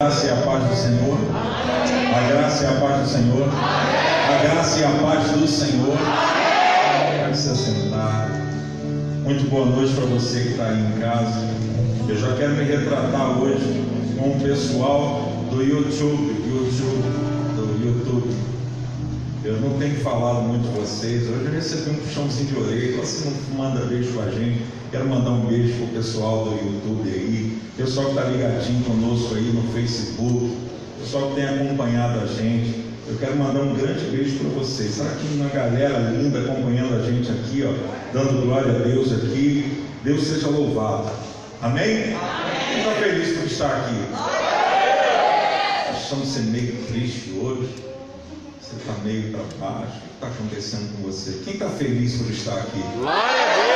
graça e a paz do Senhor. A graça e a paz do Senhor. A graça e a paz do Senhor. Pode se assentar. Muito boa noite para você que está aí em casa. Eu já quero me retratar hoje com o pessoal do YouTube, YouTube, do YouTube. Eu não tenho falado muito com vocês. Hoje eu recebi um puxãozinho de orelha. Você não manda beijo para a gente. Quero mandar um beijo para o pessoal do YouTube aí, pessoal que está ligadinho conosco aí no Facebook, pessoal que tem acompanhado a gente. Eu quero mandar um grande beijo para vocês. Está aqui uma galera linda acompanhando a gente aqui, ó, dando glória a Deus aqui. Deus seja louvado. Amém? Quem está feliz por estar aqui? Achamos ser meio triste hoje. Você está meio para baixo. O que está acontecendo com você? Quem está feliz por estar aqui? Glória a Deus!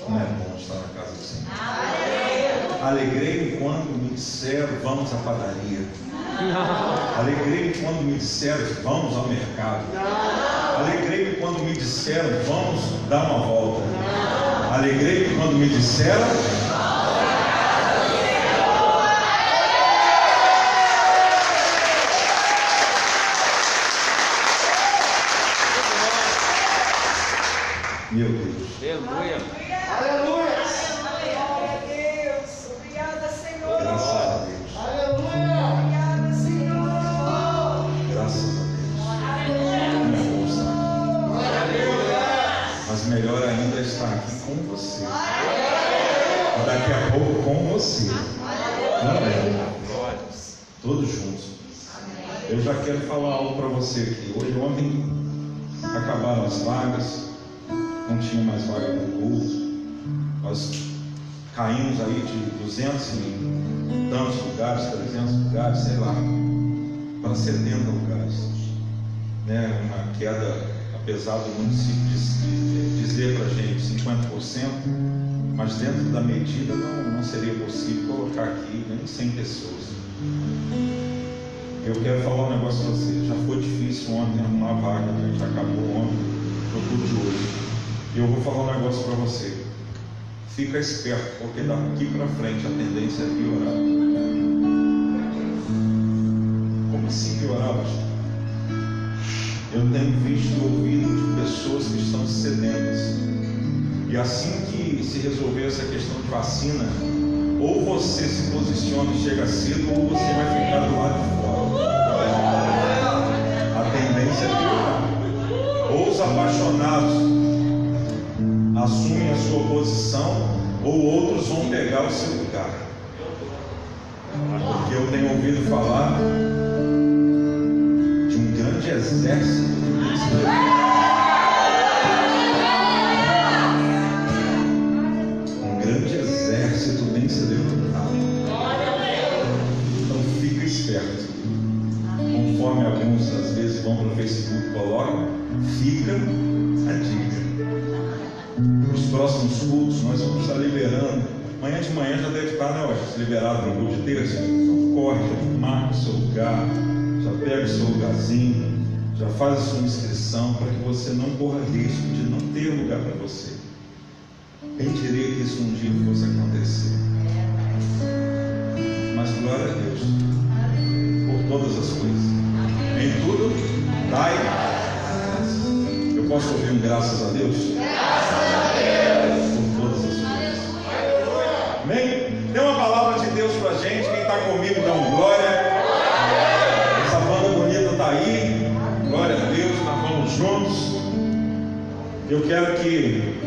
Como é bom estar na casa do Senhor. Alegrei-me quando me disseram vamos à padaria. Alegrei-me quando me disseram vamos ao mercado. Alegrei-me quando me disseram vamos dar uma volta. Alegrei-me quando me disseram tinha mais vaga no culto. Nós caímos aí de 200 e tantos lugares, 300 lugares, sei lá, para 70 lugares. Né? Uma queda, apesar do município diz- dizer para a gente 50%, mas dentro da medida não, não seria possível colocar aqui nem 100 pessoas. Eu quero falar um negócio para você. Já foi difícil ontem arrumar vaga, né? a gente acabou ontem culto de hoje. E eu vou falar um negócio para você. Fica esperto, porque daqui para frente a tendência é piorar. Como assim piorar? Eu tenho visto e ouvido de pessoas que estão sedentas. E assim que se resolver essa questão de vacina, ou você se posiciona e chega cedo, ou você vai ficar do lado de fora. A tendência é piorar. Ou os apaixonados assumem a sua posição, ou outros vão pegar o seu lugar. Porque eu tenho ouvido falar de um grande exército se levantado. Um grande exército tem se levantado. Então fica esperto. Conforme alguns às vezes vão para Facebook manhã já deve estar, né, Wes, liberado no de terça. Então corre, já marca o seu lugar, já pega o seu lugarzinho, já faz a sua inscrição para que você não corra risco de não ter lugar para você. Quem diria que isso um dia fosse acontecer? Mas glória a Deus por todas as coisas. Em tudo, dai. graças. Eu posso ouvir um graças a Deus? Por está comigo, dá um glória. Essa banda bonita está aí. Glória a Deus, nós vamos juntos. Eu quero que.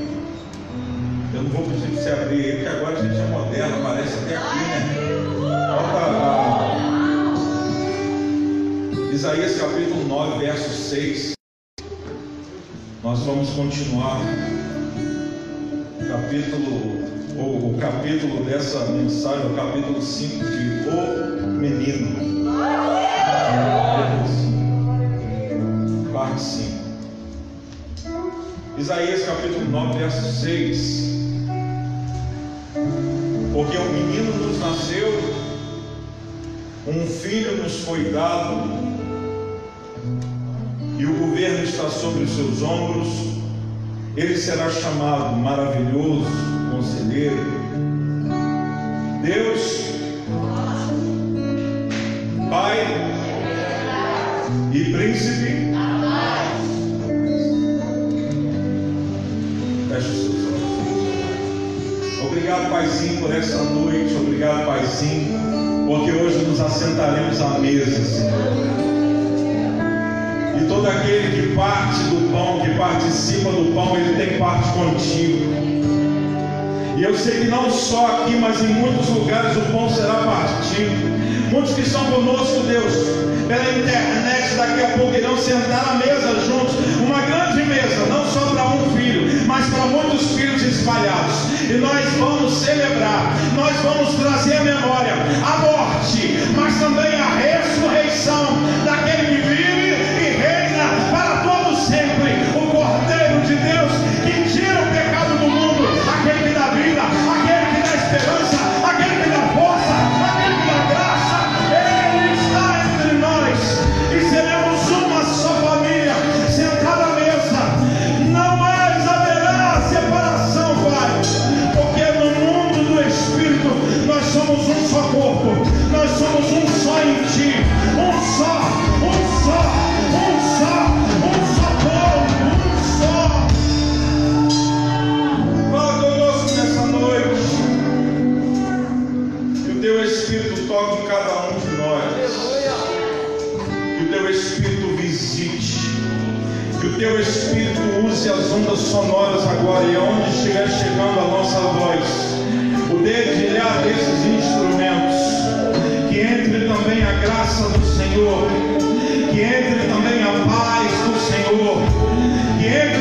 Eu não vou pedir para você abrir porque agora a gente é moderno, aparece até aqui, né? Bota Isaías capítulo 9, verso 6. Nós vamos continuar capítulo, ou o capítulo dessa mensagem, o capítulo 5 de O Menino. Parte 5. Isaías capítulo 9, verso 6. Porque um menino nos nasceu, um filho nos foi dado, e o governo está sobre os seus ombros. Ele será chamado maravilhoso, conselheiro. Deus, Pai e Príncipe. Feche seus olhos. Obrigado, Paizinho, por essa noite. Obrigado, Paizinho, porque hoje nos assentaremos à mesa, Senhor. E todo aquele que parte do pão, que participa do pão, ele tem parte contigo. E eu sei que não só aqui, mas em muitos lugares o pão será partido. Muitos que estão conosco, Deus, pela internet, daqui a pouco irão sentar à mesa juntos. Uma grande mesa, não só para um filho, mas para muitos filhos espalhados. E nós vamos celebrar, nós vamos trazer a memória, a morte, mas também a ressurreição daquele As ondas sonoras agora e aonde estiver chegando a nossa voz. O dedilhar desses instrumentos. Que entre também a graça do Senhor. Que entre também a paz do Senhor. Que entre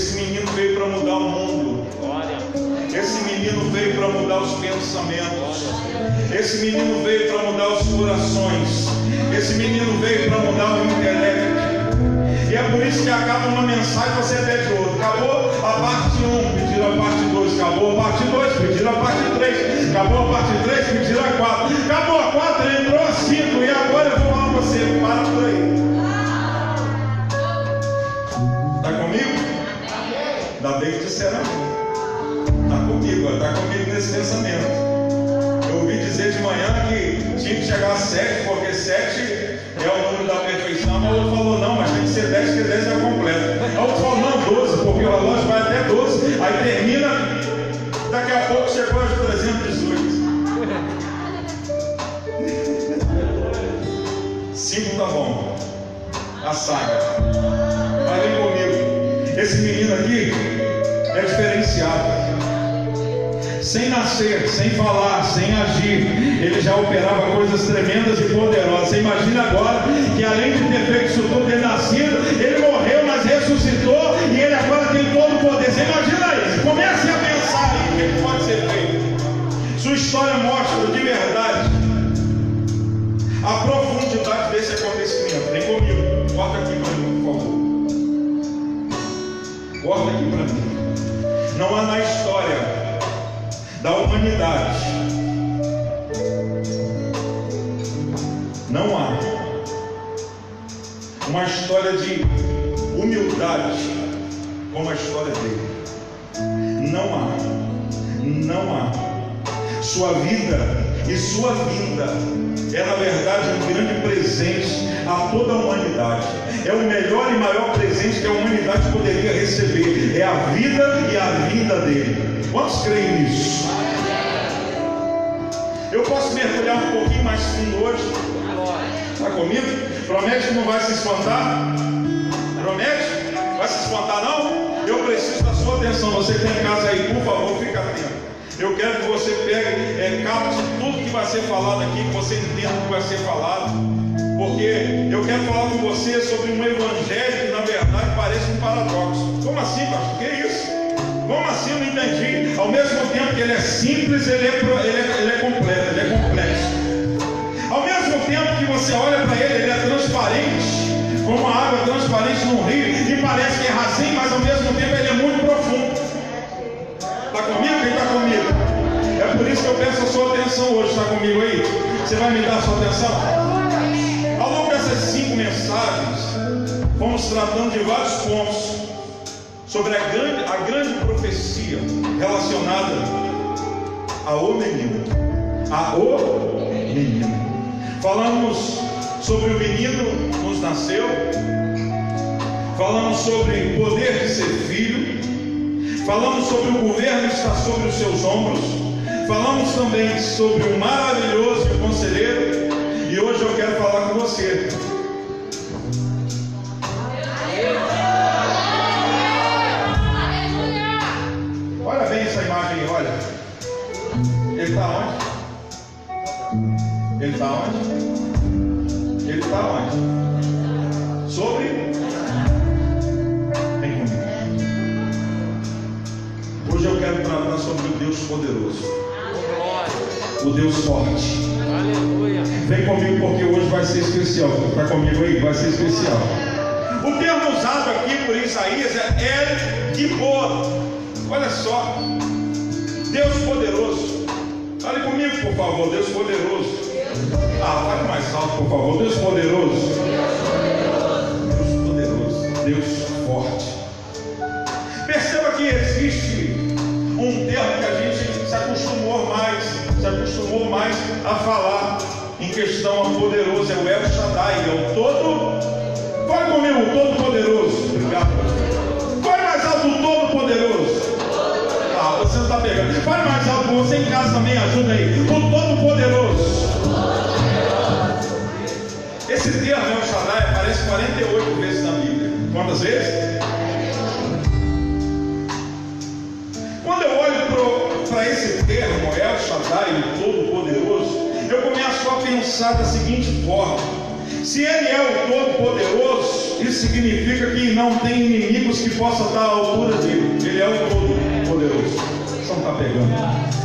Esse menino veio para mudar o mundo. Esse menino veio para mudar os pensamentos. Esse menino veio para mudar os corações. Esse menino veio para mudar o intelecto. E é por isso que acaba uma mensagem você pede outra. Acabou a parte 1, pediram a parte 2. Acabou a parte 2, pediram a parte 3. Acabou a parte 3, pediram a 4. Acabou a 4, entrou a 5. E agora eu vou falar para você, para por aí. Está comigo? Que disseram amém. Está comigo, está comigo nesse pensamento. Eu ouvi dizer de manhã que tinha que chegar a 7, porque 7 é o número da perfeição. Mas outro falou, não, mas tem que ser 10, porque 10 é completo. Aí outro falou, não, 12, porque o relógio vai até 12. Aí termina, daqui a pouco chegou aos 318. 5 tá bom. A saga. É diferenciado. Sem nascer, sem falar, sem agir, ele já operava coisas tremendas e poderosas. Você imagina agora que além de ter feito isso tudo, ter nascido, ele morreu, mas ressuscitou e ele agora tem todo o poder. Você imagina aí, comece a pensar aí o que pode ser feito. Sua história mostra de verdade a profundidade desse acontecimento. Vem comigo, corta aqui para mim, por favor. Corta aqui para mim. Não há na história da humanidade. Não há uma história de humildade como a história dele. Não há. Não há. Sua vida e sua vinda é, na verdade, um grande presente a toda a humanidade. É o melhor e maior presente que a humanidade poderia receber. É a vida e a vinda dele. Quantos creem nisso? Eu posso mergulhar um pouquinho mais fundo hoje? Está comigo? Promete que não vai se espantar? Promete? Vai se espantar não? Eu preciso da sua atenção. Você que está em casa aí, por favor, fique atento. Eu quero que você pegue, é, capte tudo que vai ser falado aqui, que você entenda o que vai ser falado. Porque eu quero falar com você sobre um evangelho que na verdade parece um paradoxo. Como assim, pastor? Que isso? Como assim? Não entendi. Ao mesmo tempo que ele é simples, ele é, ele é, ele é completo, ele é complexo. Ao mesmo tempo que você olha para ele, ele é transparente, como a água transparente num rio, e parece que é rasinho, mas ao mesmo tempo ele é muito profundo. Está comigo? Você vai me dar a sua atenção? Ao longo dessas cinco mensagens, fomos tratando de vários pontos sobre a grande, a grande profecia relacionada ao menino. A o menino. Falamos sobre o menino nos nasceu. Falamos sobre o poder de ser filho. Falamos sobre o governo que está sobre os seus ombros. Falamos também sobre o maravilhoso o conselheiro. E hoje eu quero falar com você. Olha bem essa imagem olha. Ele está onde? Ele está onde? Ele está onde? Sobre? Vem comigo. Hoje eu quero tratar sobre o Deus poderoso, o Deus forte. Vem comigo porque hoje vai ser especial. Está comigo aí? Vai ser especial. O termo usado aqui por Isaías é El Gibor. Olha só. Deus poderoso. Fale comigo, por favor. Deus poderoso. Ah, fale mais alto, por favor. Deus poderoso. Deus poderoso. Deus forte. Perceba que existe um termo que a gente se acostumou mais, se acostumou mais a falar em questão a poderoso, é o El Shaddai, é o todo. Fale comigo, o todo poderoso. Obrigado. Mais alto, o todo poderoso. Ah, você não está pegando. Fale mais alto, você em casa também ajuda aí. O todo poderoso. Esse termo El Shaddai aparece 48 vezes na Bíblia. Quantas vezes? Quando eu olho para esse termo, El Shaddai, o Todo-Poderoso, eu começo a pensar da seguinte forma: se Ele é o Todo-Poderoso, isso significa que não tem inimigos que possam estar à altura dele. Ele é o Todo-Poderoso. Você não está pegando?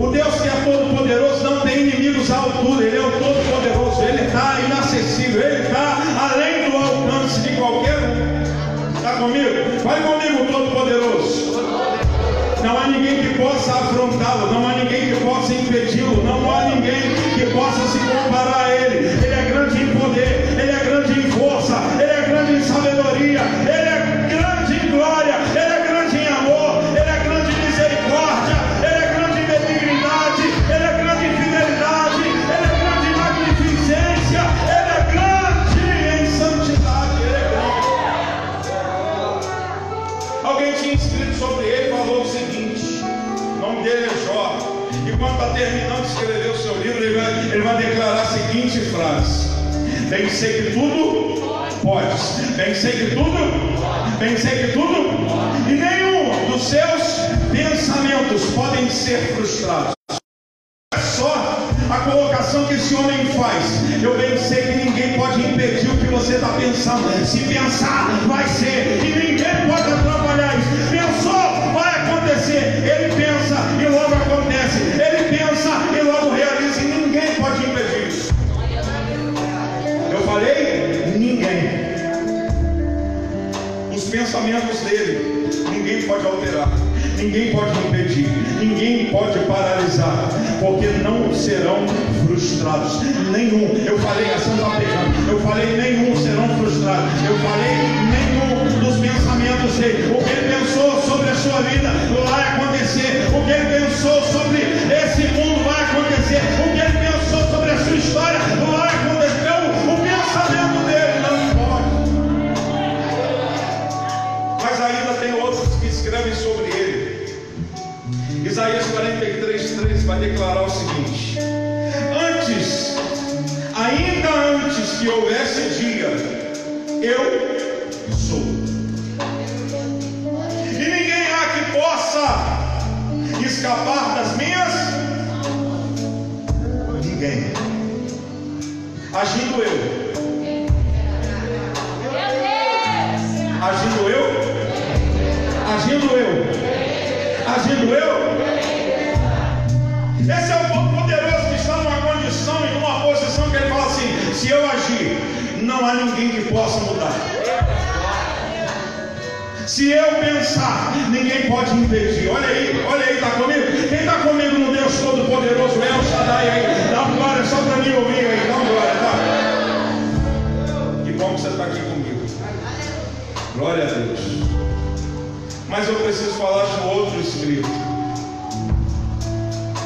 O Deus que é todo-poderoso não tem inimigos à altura, Ele é o todo-poderoso, Ele está inacessível, Ele está além do alcance de qualquer um. Está comigo? Vai comigo, todo-poderoso. Não há ninguém que possa afrontá-lo, não há ninguém que possa impedi-lo, não há ninguém que possa se comparar a Ele. Ser frustrados. Olha só a colocação que esse homem faz. Eu bem sei que ninguém pode impedir o que você está pensando. Se pensar, Mas eu preciso falar de um outro escrito.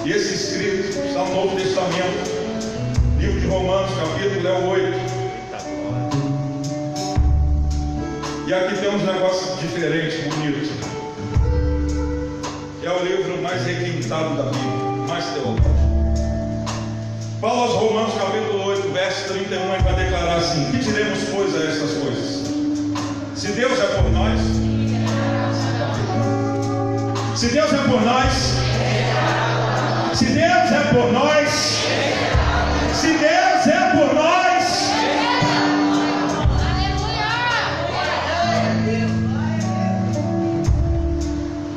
E esse escrito está no Novo Testamento, livro de Romanos, capítulo é o 8. E aqui tem uns negócios diferentes, bonitos. É o livro mais requintado da Bíblia, mais teológico. Paulo aos Romanos, capítulo 8, verso 31, ele vai declarar assim: Que diremos, pois, a estas coisas? Se Deus é por nós, se Deus é por nós, se Deus é por nós, se Deus é por nós,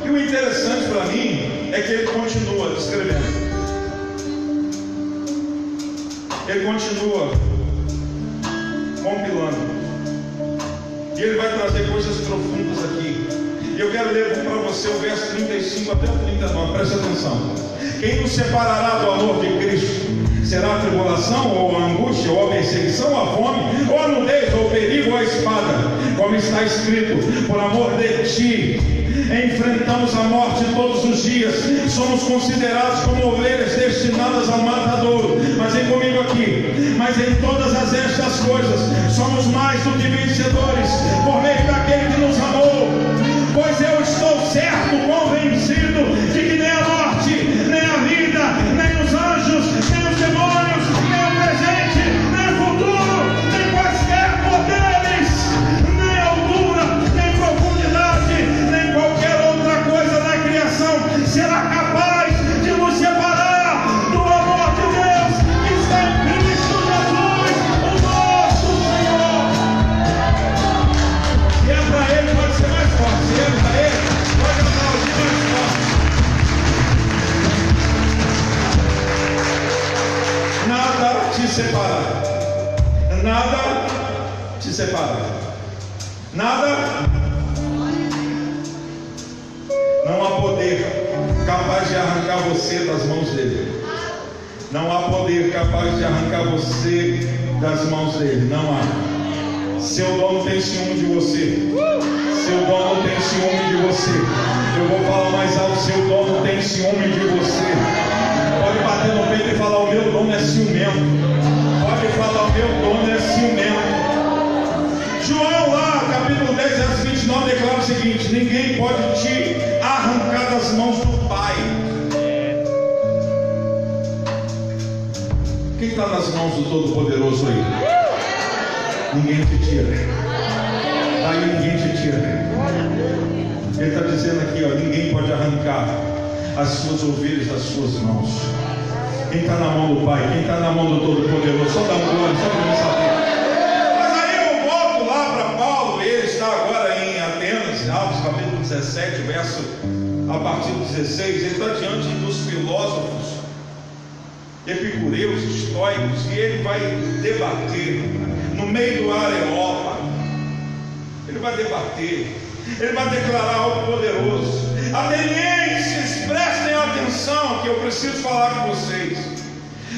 e o interessante para mim é que ele continua escrevendo. Ele continua compilando. Ele vai trazer coisas profundas aqui. E eu quero ler para você o verso 35 até o 39. Preste atenção. Quem nos separará do amor de Cristo? Será a tribulação, ou a angústia, ou a perseguição, ou a fome, ou a nudez, ou o perigo, ou a espada? Como está escrito, por amor de ti, enfrentamos a morte todos os dias, somos considerados como ovelhas destinadas ao matadouro. Mas vem comigo aqui, mas em todas as estas coisas, somos mais do que vencedores, por meio daquele que nos amou. Pois eu estou certo, convencido de Separar. Nada te separa. Nada. Não há poder capaz de arrancar você das mãos dele. Não há poder capaz de arrancar você das mãos dele. Não há. Seu dono tem ciúme de você. Seu dono tem ciúme de você. Eu vou falar mais alto. Seu dono tem ciúme de você. Mãos do Todo-Poderoso aí? Ninguém te tira. Aí ninguém te tira. Ele está dizendo aqui, ó, ninguém pode arrancar as suas ovelhas das suas mãos. Quem está na mão do Pai, quem está na mão do Todo-Poderoso, só dá um glória, só para mim saber. Mas aí eu volto lá para Paulo, ele está agora em Atenas, Atos capítulo 17, verso a partir do 16, ele está diante dos filósofos epicureus, estoicos, e ele vai debater no meio do areópago. Ele vai debater, ele vai declarar algo poderoso. Atenienses, prestem atenção que eu preciso falar com vocês.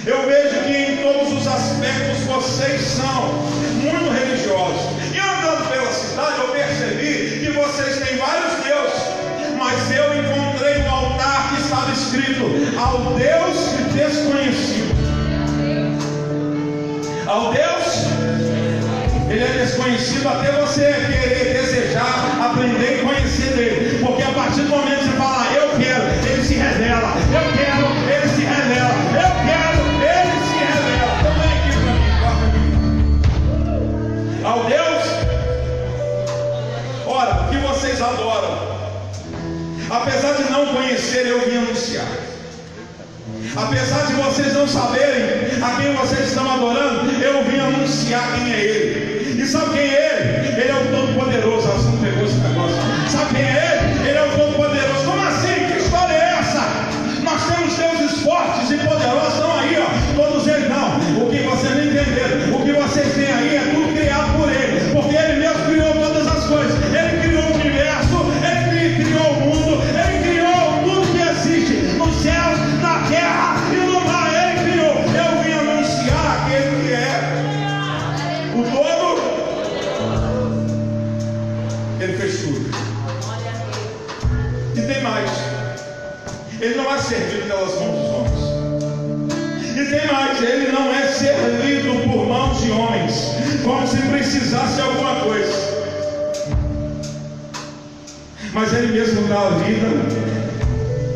Eu vejo que em todos os aspectos vocês são muito religiosos. E andando pela cidade, eu percebi que vocês têm vários deuses. Mas eu encontrei no altar que estava escrito ao Deus desconhecido. Ao Deus, ele é desconhecido até você querer, desejar, aprender e conhecer dele. Porque a partir do momento que você fala, "Ah, eu quero, ele se revela. Eu quero, ele se revela. Eu quero, ele se revela. Então vem aqui para mim. Ao Deus, ora, o que vocês adoram? Apesar de não conhecer, eu vim anunciar. Apesar de vocês não saberem a quem vocês estão adorando, eu vim anunciar quem é Ele. E sabe quem é Ele? Ele é o Todo-Poderoso. Não pegou esse negócio? Sabe quem é precisasse alguma coisa. Mas Ele mesmo dá a vida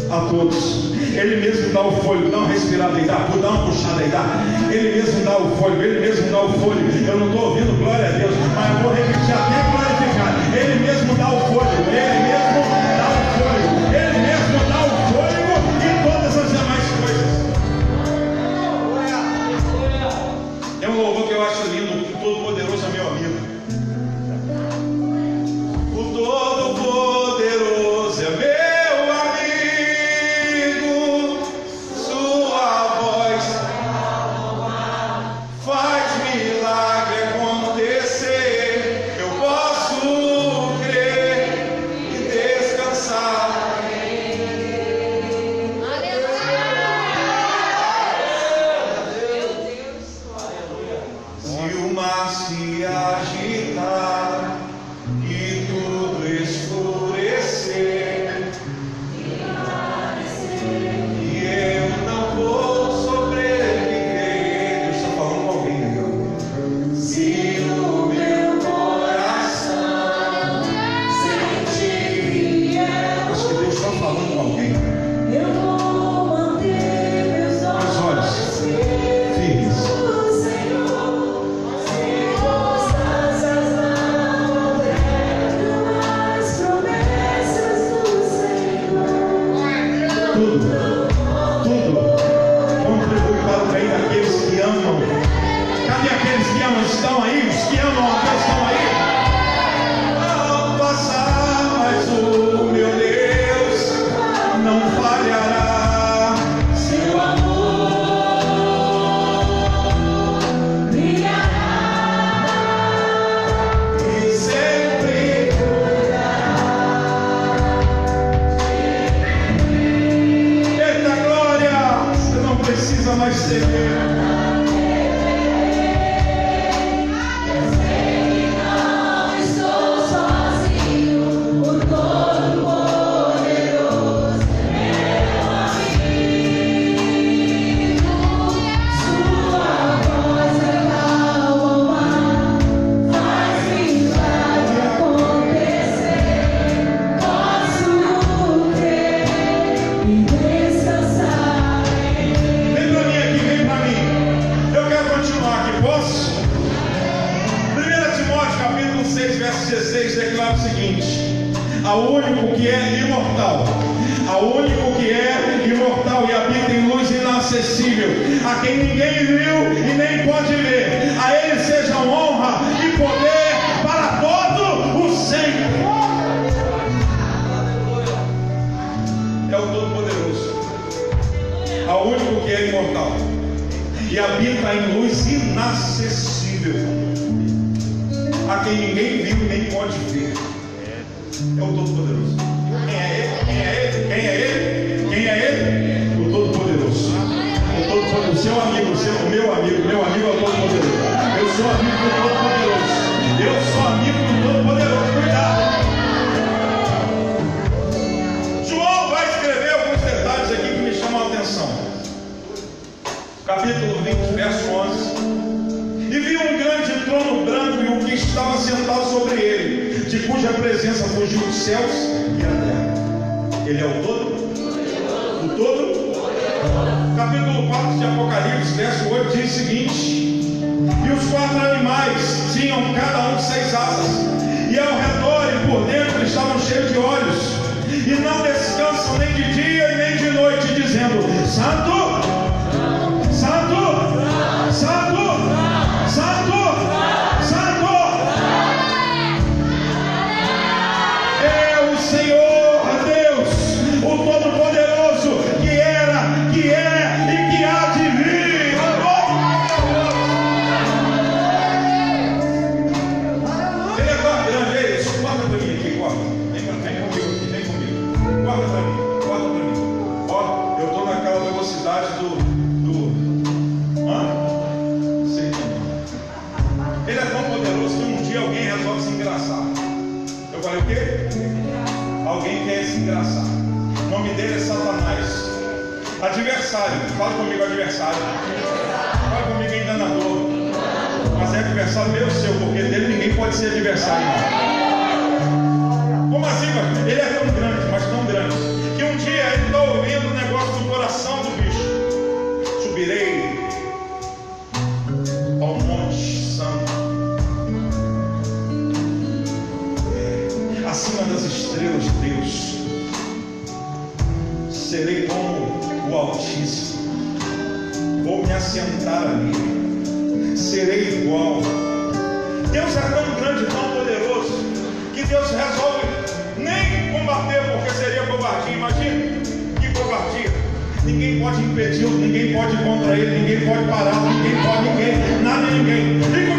a todos. Ele mesmo dá o fôlego, dá um respirada e dá dá uma puxada, deitar. Ele mesmo dá o fôlego, Ele mesmo dá o fôlego. Eu não estou ouvindo, glória a Deus, mas eu vou repetir até glorificar. Ele mesmo dá o fôlego, Ele mesmo quem ninguém viu e nem pode ver. A Ele seja honra e poder para todo o sempre. É o Todo-Poderoso, é ao único que é imortal e habita em luz inacessível verso 8 diz o seguinte: E os quatro animais tinham cada um seis asas, e ao redor e por dentro estavam cheios de olhos, e não descansam nem de dia nem de noite, dizendo: Santo! Me assentar ali. Serei igual. Deus é tão grande, tão poderoso, que Deus resolve nem combater, porque seria covardia. Imagina que covardia. Ninguém pode impedi-lo, ninguém pode contra ele, ninguém pode parar, ninguém pode, ninguém, nada ninguém. E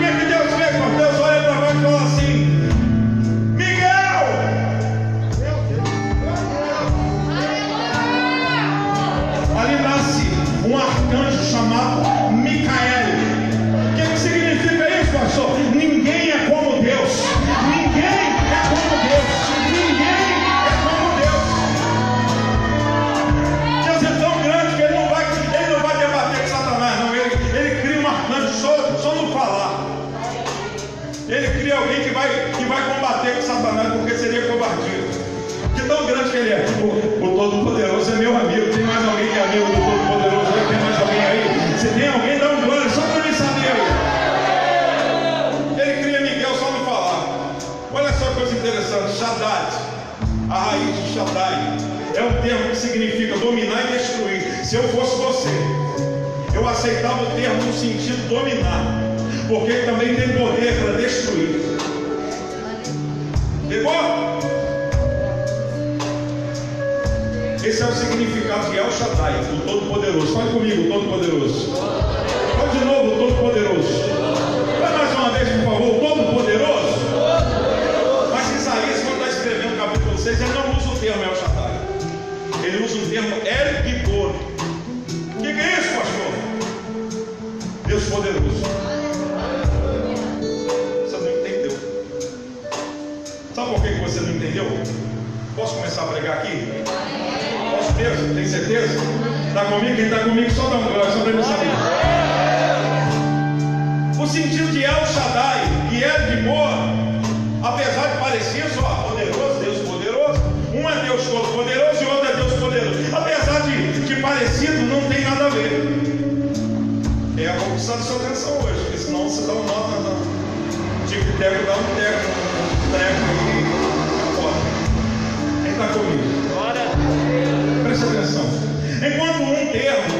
termo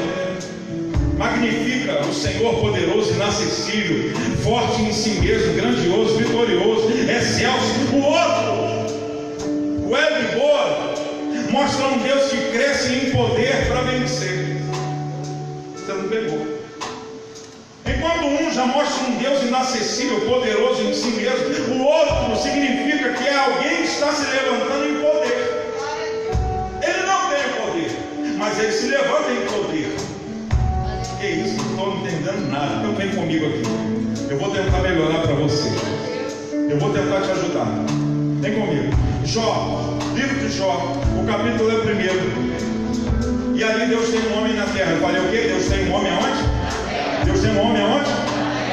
magnifica o Senhor poderoso, inacessível, forte em si mesmo, grandioso, vitorioso, excelso, o outro, o Elibor, mostra um Deus que cresce em poder para vencer. Você não pegou. Enquanto um já mostra um Deus inacessível, poderoso em si mesmo, o outro significa que é alguém que está se levantando em poder. Ele não tem poder, mas ele se levanta em? Não entendendo nada. Então vem comigo aqui. Eu vou tentar melhorar para você. Eu vou tentar te ajudar. Vem comigo. Jó, livro de Jó, o capítulo é o primeiro. E ali Deus tem um homem na terra. Eu falei o quê? Deus tem um homem aonde? Deus tem um homem aonde?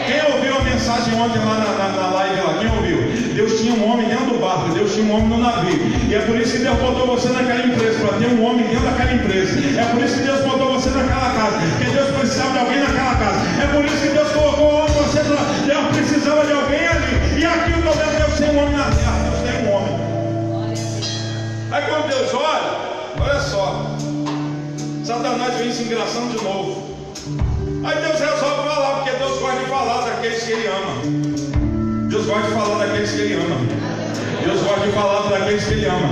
Quem ouviu a mensagem ontem lá na, na, na live lá? Quem ouviu? Deus tinha um homem dentro do barco, Deus tinha um homem no navio. E é por isso que Deus botou você naquela empresa, para ter um homem dentro daquela empresa. É por isso que Deus botou você naquela casa, porque Deus precisava de alguém naquela casa. É por isso que Deus colocou você lá. Deus precisava de alguém ali. E aqui o problema Deus tem um homem na terra, Deus tem um homem. Aí quando Deus olha, olha só, Satanás vem se engraçando de novo. Aí Deus resolve falar, porque Deus gosta de falar daqueles que Ele ama. Deus gosta de falar daqueles que Ele ama. Deus gosta de falar daqueles que Ele ama.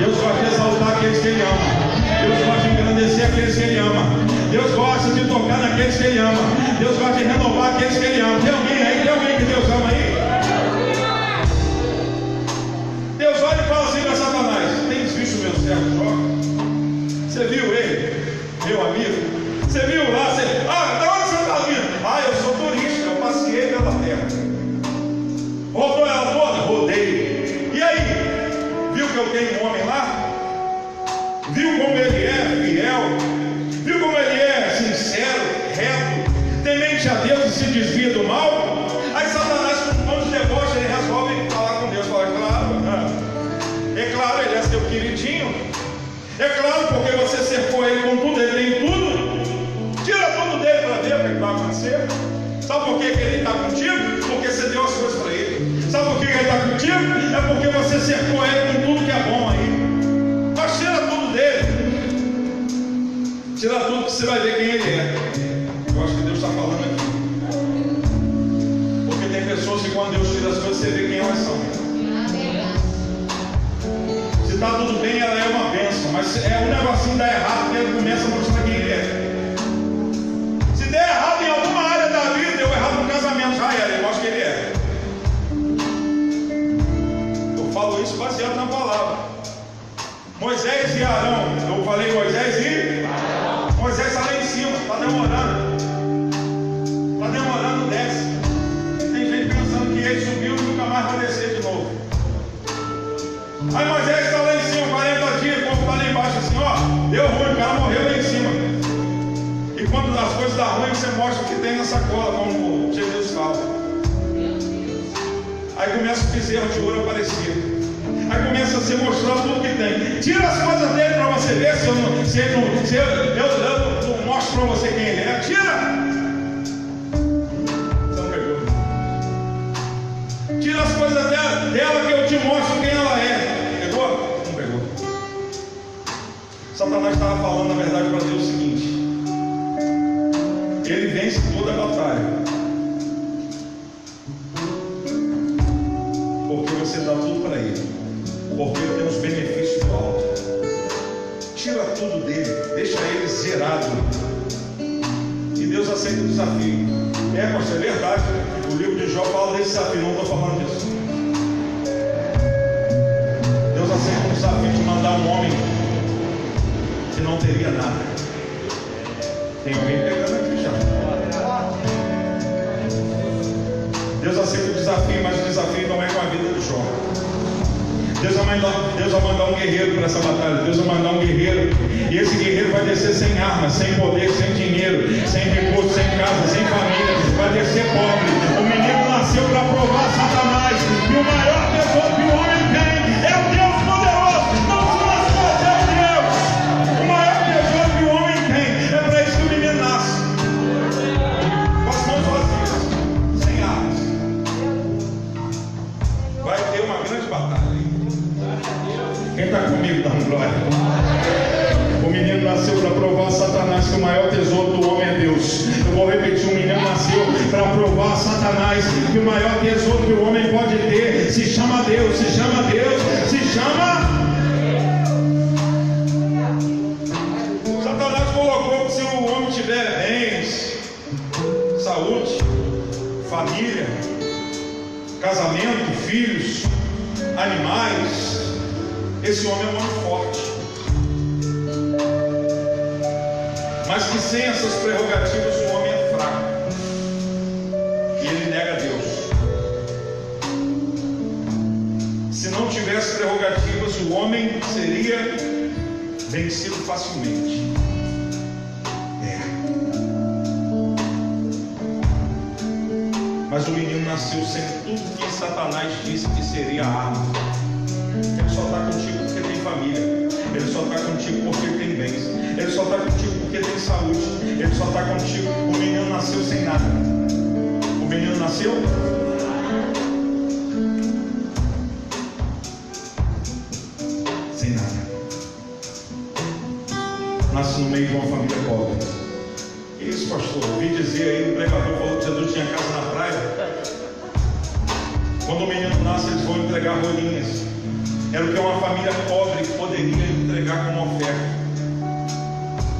Deus gosta de exaltar aqueles que Ele ama. Deus gosta de engrandecer aqueles que Ele ama. Deus gosta de tocar naqueles que Ele ama. Deus gosta de renovar aqueles que Ele ama. Tem alguém aí? Tem alguém que Deus ama aí? Deus olha e fala assim para Satanás: Tens visto meu servo Jó? Você viu ele, meu amigo? Você viu lá? Você... Ah, da onde você está vindo? Ah, eu sou turista, eu passei pela terra. Que eu tenho um homem lá? Viu como ele é fiel? Viu como ele é sincero, reto, temente a Deus e se desvia do mal? Aí Satanás, com tom de deboche, ele resolve falar com Deus. Fala, claro, ah, é claro, ele é seu queridinho. É claro, porque você cercou ele com tudo, ele tem tudo. Tira tudo dele para ver o que vai acontecer. Sabe por que, ele está contigo? Porque você deu as coisas para ele. Sabe por que ele está contigo? É porque você cercou ele Tira tudo que você vai ver quem ele é. Eu acho que Deus está falando aqui. Porque tem pessoas que quando Deus tira as coisas, você vê quem elas são. Se está tudo bem, ela é uma bênção. Mas é um negocinho dá errado, porque ele começa a mostrar quem ele é. Se der errado em alguma área da vida, deu errado no casamento, já era, eu acho que ele é. Eu falo isso baseado na palavra. Moisés e Arão, eu falei Moisés e Moisés está lá em cima, está demorando. Está demorando, desce. Tem gente pensando que ele subiu e nunca mais vai descer de novo. Aí Moisés está lá em cima, 40 dias, o povo está lá embaixo assim, ó, deu ruim, o cara morreu lá em cima. E quando as coisas dão ruim, você mostra o que tem na sacola, como Jesus fala. Aí começa o bezerro de ouro aparecer. Aí começa a se mostrar tudo que tem. Tira as coisas dele para você ver se eu não, se ele não, se eu, eu, eu, eu mostro para você quem ele é. Tira! Pegou. Tira as coisas dela, dela que eu te mostro quem ela é. Pegou? Não pegou. Satanás estava falando, na verdade, para Deus o seguinte: ele vence toda a batalha. Porque ele tem os benefícios do alto. Tira tudo dele, deixa ele zerado. E Deus aceita o desafio. É, pastor, é verdade. O livro de Jó fala desse desafio, não estou falando disso. Deus aceita o desafio de mandar um homem que não teria nada. Tem alguém pegando aqui já. Deus aceita o desafio, mas o desafio não é com a vida do Jó. Deus vai, mandar, Deus vai mandar um guerreiro para essa batalha. Deus vai mandar um guerreiro. E esse guerreiro vai descer sem armas, sem poder, sem dinheiro, sem recurso, sem casa, sem família. Vai descer pobre. O menino nasceu para provar Satanás. E o maior tesouro que o homem provar a Satanás que o maior tesouro que o homem pode ter se chama Deus, se chama Deus, se chama. Satanás colocou que se o homem tiver bens, saúde, família, casamento, filhos, animais, esse homem é um homem forte. Mas que sem essas prerrogativas o homem o homem seria vencido facilmente. É. Mas o menino nasceu sem tudo que Satanás disse que seria a arma. Ele só está contigo porque tem família. Ele só está contigo porque tem bens. Ele só está contigo porque tem saúde. Ele só está contigo. O menino nasceu sem nada. O menino nasceu. Família pobre poderia entregar como oferta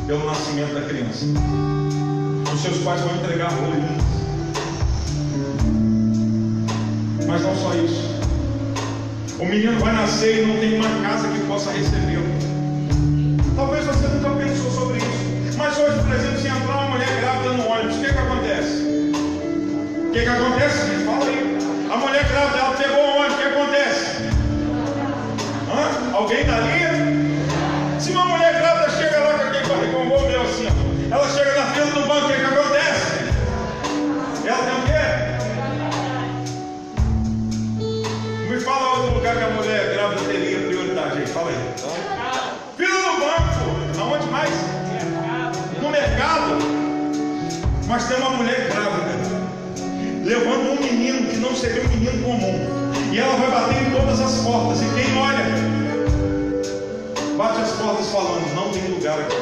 pelo nascimento da criança. Os seus pais vão entregar rolinhas. Mas não só isso. O menino vai nascer e não tem uma casa que possa recebê-lo. Talvez você nunca pensou sobre isso. Mas hoje, por exemplo, se entrar uma mulher grávida no ônibus, o que, que acontece? O que, que acontece? Mas tem uma mulher grávida. Levando um menino que não seria um menino comum. E ela vai bater em todas as portas. E quem olha, bate as portas falando: Não tem lugar aqui.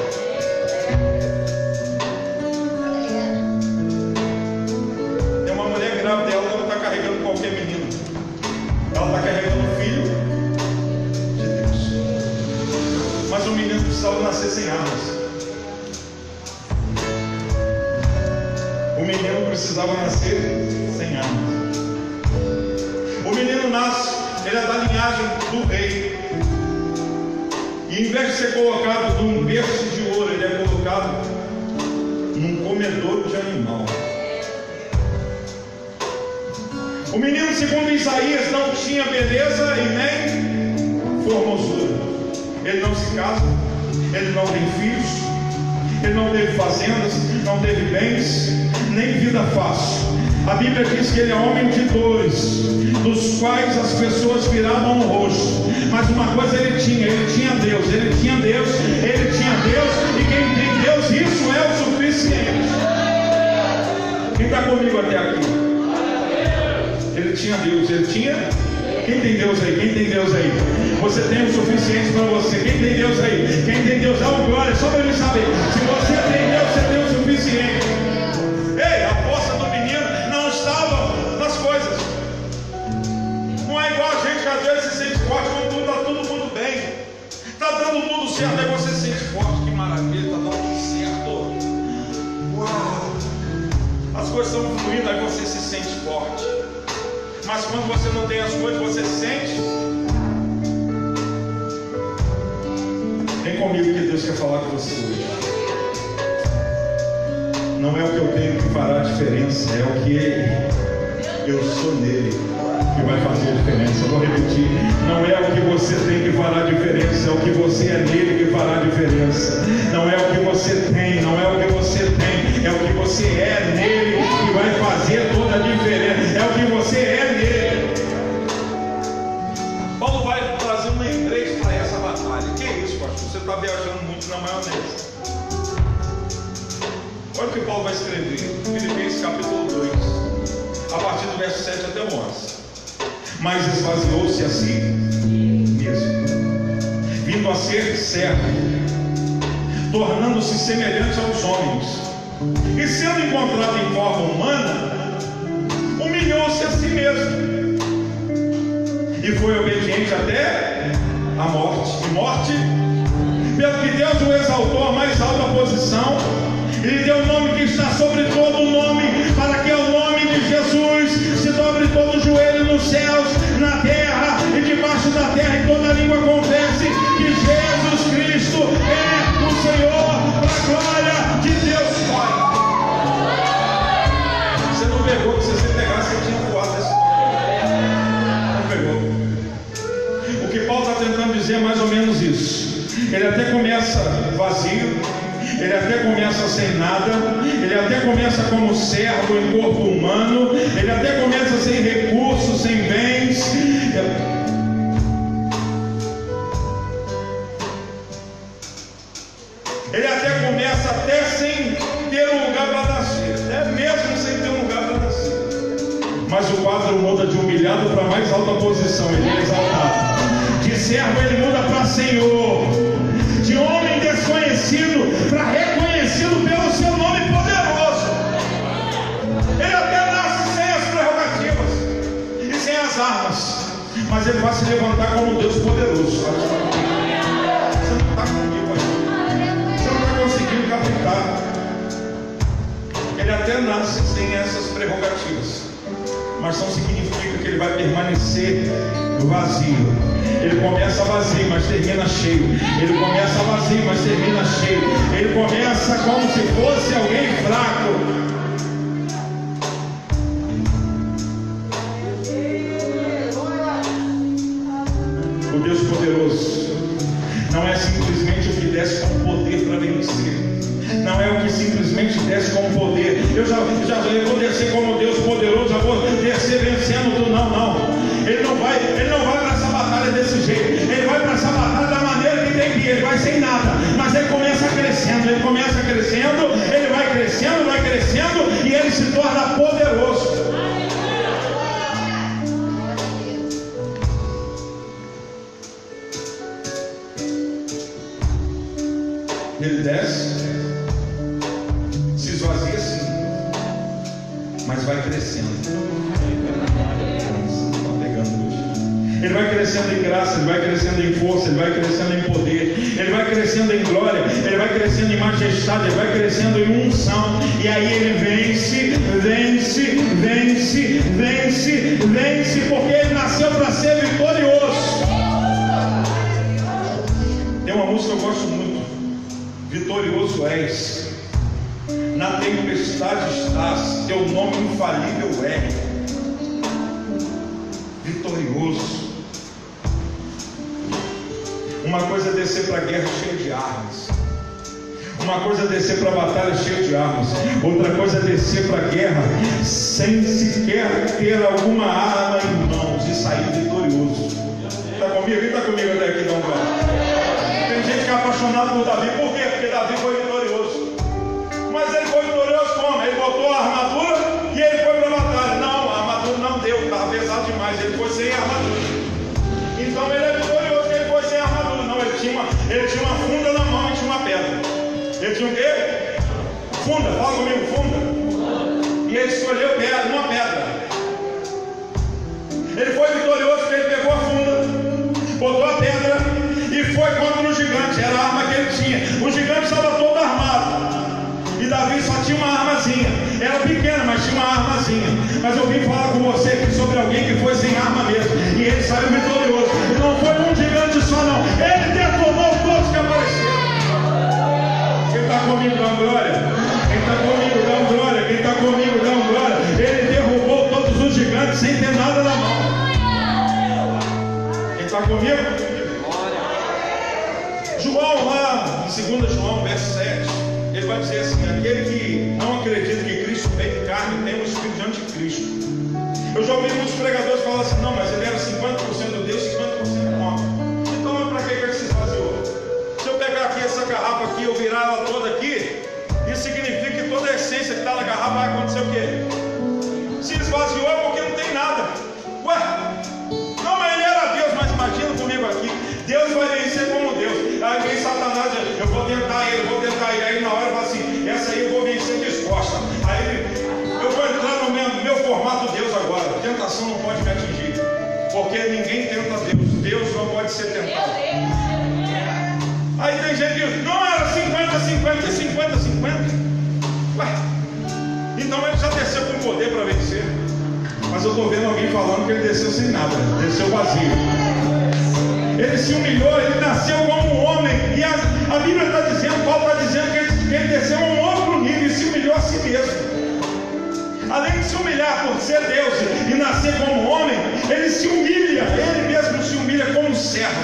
Tem uma mulher grávida ela não está carregando qualquer menino. Ela está carregando o filho de Deus. Mas o menino precisava nascer sem armas. Precisava nascer sem armas. O menino nasce, ele é da linhagem do rei. E em vez de ser colocado num berço de ouro, ele é colocado num comedouro de animal. O menino, segundo Isaías, não tinha beleza e nem formosura. Ele não se casa, ele não tem filhos, ele não teve fazendas, não teve bens, nem vida fácil. A Bíblia diz que ele é homem de dores, dos quais as pessoas viravam o rosto. Mas uma coisa ele tinha, ele tinha Deus, ele tinha Deus, ele tinha Deus, e quem tem Deus, isso é o suficiente. Quem está comigo até aqui? Ele tinha Deus, ele tinha. Quem tem Deus aí? Quem tem Deus aí? Você tem o suficiente para você. Quem tem Deus aí? Quem tem Deus, dá uma glória, só para ele saber. Se você tem Deus, você tem o suficiente. Certo, aí você se sente forte, que maravilha, está dando certo. Uau! As coisas estão fluindo, aí você se sente forte. Mas quando você não tem as coisas, você se sente. Vem comigo que Deus quer falar com você hoje. Não é o que eu tenho que fará a diferença, é o que eu sou nele que vai fazer a diferença. Eu vou repetir: não é o que você tem que fará a diferença, é o que você é nele que fará a diferença. Não é o que você tem, não é o que você tem, é o que você é Mas esvaziou-se a si mesmo, vindo a ser servo, tornando-se semelhante aos homens, e sendo encontrado em forma humana, humilhou-se a si mesmo, e foi obediente até a morte, e morte, pelo que Deus o exaltou à mais alta posição, ele até começa sem nada, ele até começa como servo em corpo humano, ele até começa sem recursos, sem bens. Ele até começa até sem ter um lugar para nascer, até mesmo sem ter um lugar para nascer. Mas o quadro muda de humilhado para mais alta posição, ele é exaltado. De servo ele muda para Senhor. Mas ele vai se levantar como Deus poderoso. Você não está comigo aí. Você não está conseguindo captar. Ele até nasce sem essas prerrogativas. Mas não significa que ele vai permanecer vazio. Ele começa vazio, mas termina cheio. Ele começa vazio, mas termina cheio. Ele começa como se fosse alguém fraco. Majestade, ele vai crescendo em unção, e aí ele vence, vence, vence, vence, vence, porque ele nasceu para ser vitorioso. Tem uma música que eu gosto muito. Vitorioso és, na tempestade estás, teu nome infalível é. Vitorioso. Uma coisa é descer para a guerra cheia de armas. Uma coisa é descer para a batalha cheia de armas. Outra coisa é descer para a guerra sem sequer ter alguma arma em mãos e sair vitorioso. Está comigo? Quem está comigo até aqui? Vai. Tem gente que é apaixonado por Davi. Por quê? Porque Davi foi vitorioso. Mas ele foi vitorioso como? Ele botou a armadura e ele foi para a batalha. Não, a armadura não deu, estava pesado demais. Ele foi sem armadura. Então ele é vitorioso ele foi sem armadura. Não, ele tinha uma, ele tinha uma funda Ele tinha o quê? Funda, fala comigo, funda. E ele escolheu pedra, uma pedra. Ele foi vitorioso porque ele pegou a funda, botou a pedra e foi contra o gigante. Era a arma que ele tinha. O gigante estava todo armado. E Davi só tinha uma armazinha. Era pequena, mas tinha uma armazinha. Mas eu vim falar com você aqui sobre alguém que foi sem arma mesmo. E ele saiu vitorioso. Não foi um gigante só, não. Ele comigo, dá glória. Quem está comigo, dá glória. Quem está comigo, dá glória. Ele derrubou todos os gigantes sem ter nada na mão. Quem está comigo? João lá, em 2 João, verso 7, ele vai dizer assim, aquele que não acredita que Cristo veio carne tem o espírito de anticristo. Eu já ouvi muitos pregadores falar assim, não, mas ele era 50% Deus, vou tentar ele, eu vou tentar ele. Aí na hora fala assim, essa aí eu vou vencer disposta. Aí eu vou entrar no meu, meu formato Deus agora. A tentação não pode me atingir. Porque ninguém tenta Deus. Deus não pode ser tentado. Aí tem gente que diz, não era 50, 50, 50, 50. Ué, então ele já desceu com poder para vencer. Mas eu estou vendo alguém falando que ele desceu sem nada, desceu vazio. Ele se humilhou, ele nasceu. E a, Bíblia está dizendo, Paulo está dizendo que ele, que desceu a um outro nível e se humilhou a si mesmo. Além de se humilhar por ser Deus e nascer como homem, ele se humilha, ele mesmo se humilha como servo.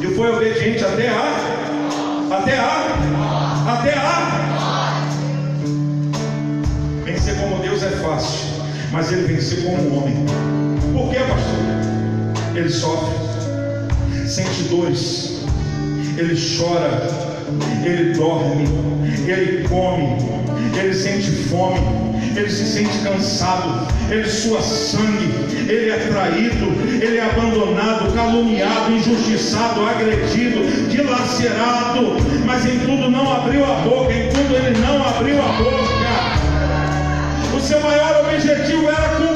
E foi obediente até a, até a, até a. Vencer como Deus é fácil, mas ele venceu como homem. Por quê, pastor? Ele sofre, sente dores, ele chora, ele dorme, ele come, ele sente fome, ele se sente cansado, ele sua sangue, ele é traído, ele é abandonado, caluniado, injustiçado, agredido, dilacerado, mas em tudo não abriu a boca, em tudo ele não abriu a boca. O seu maior objetivo era concluir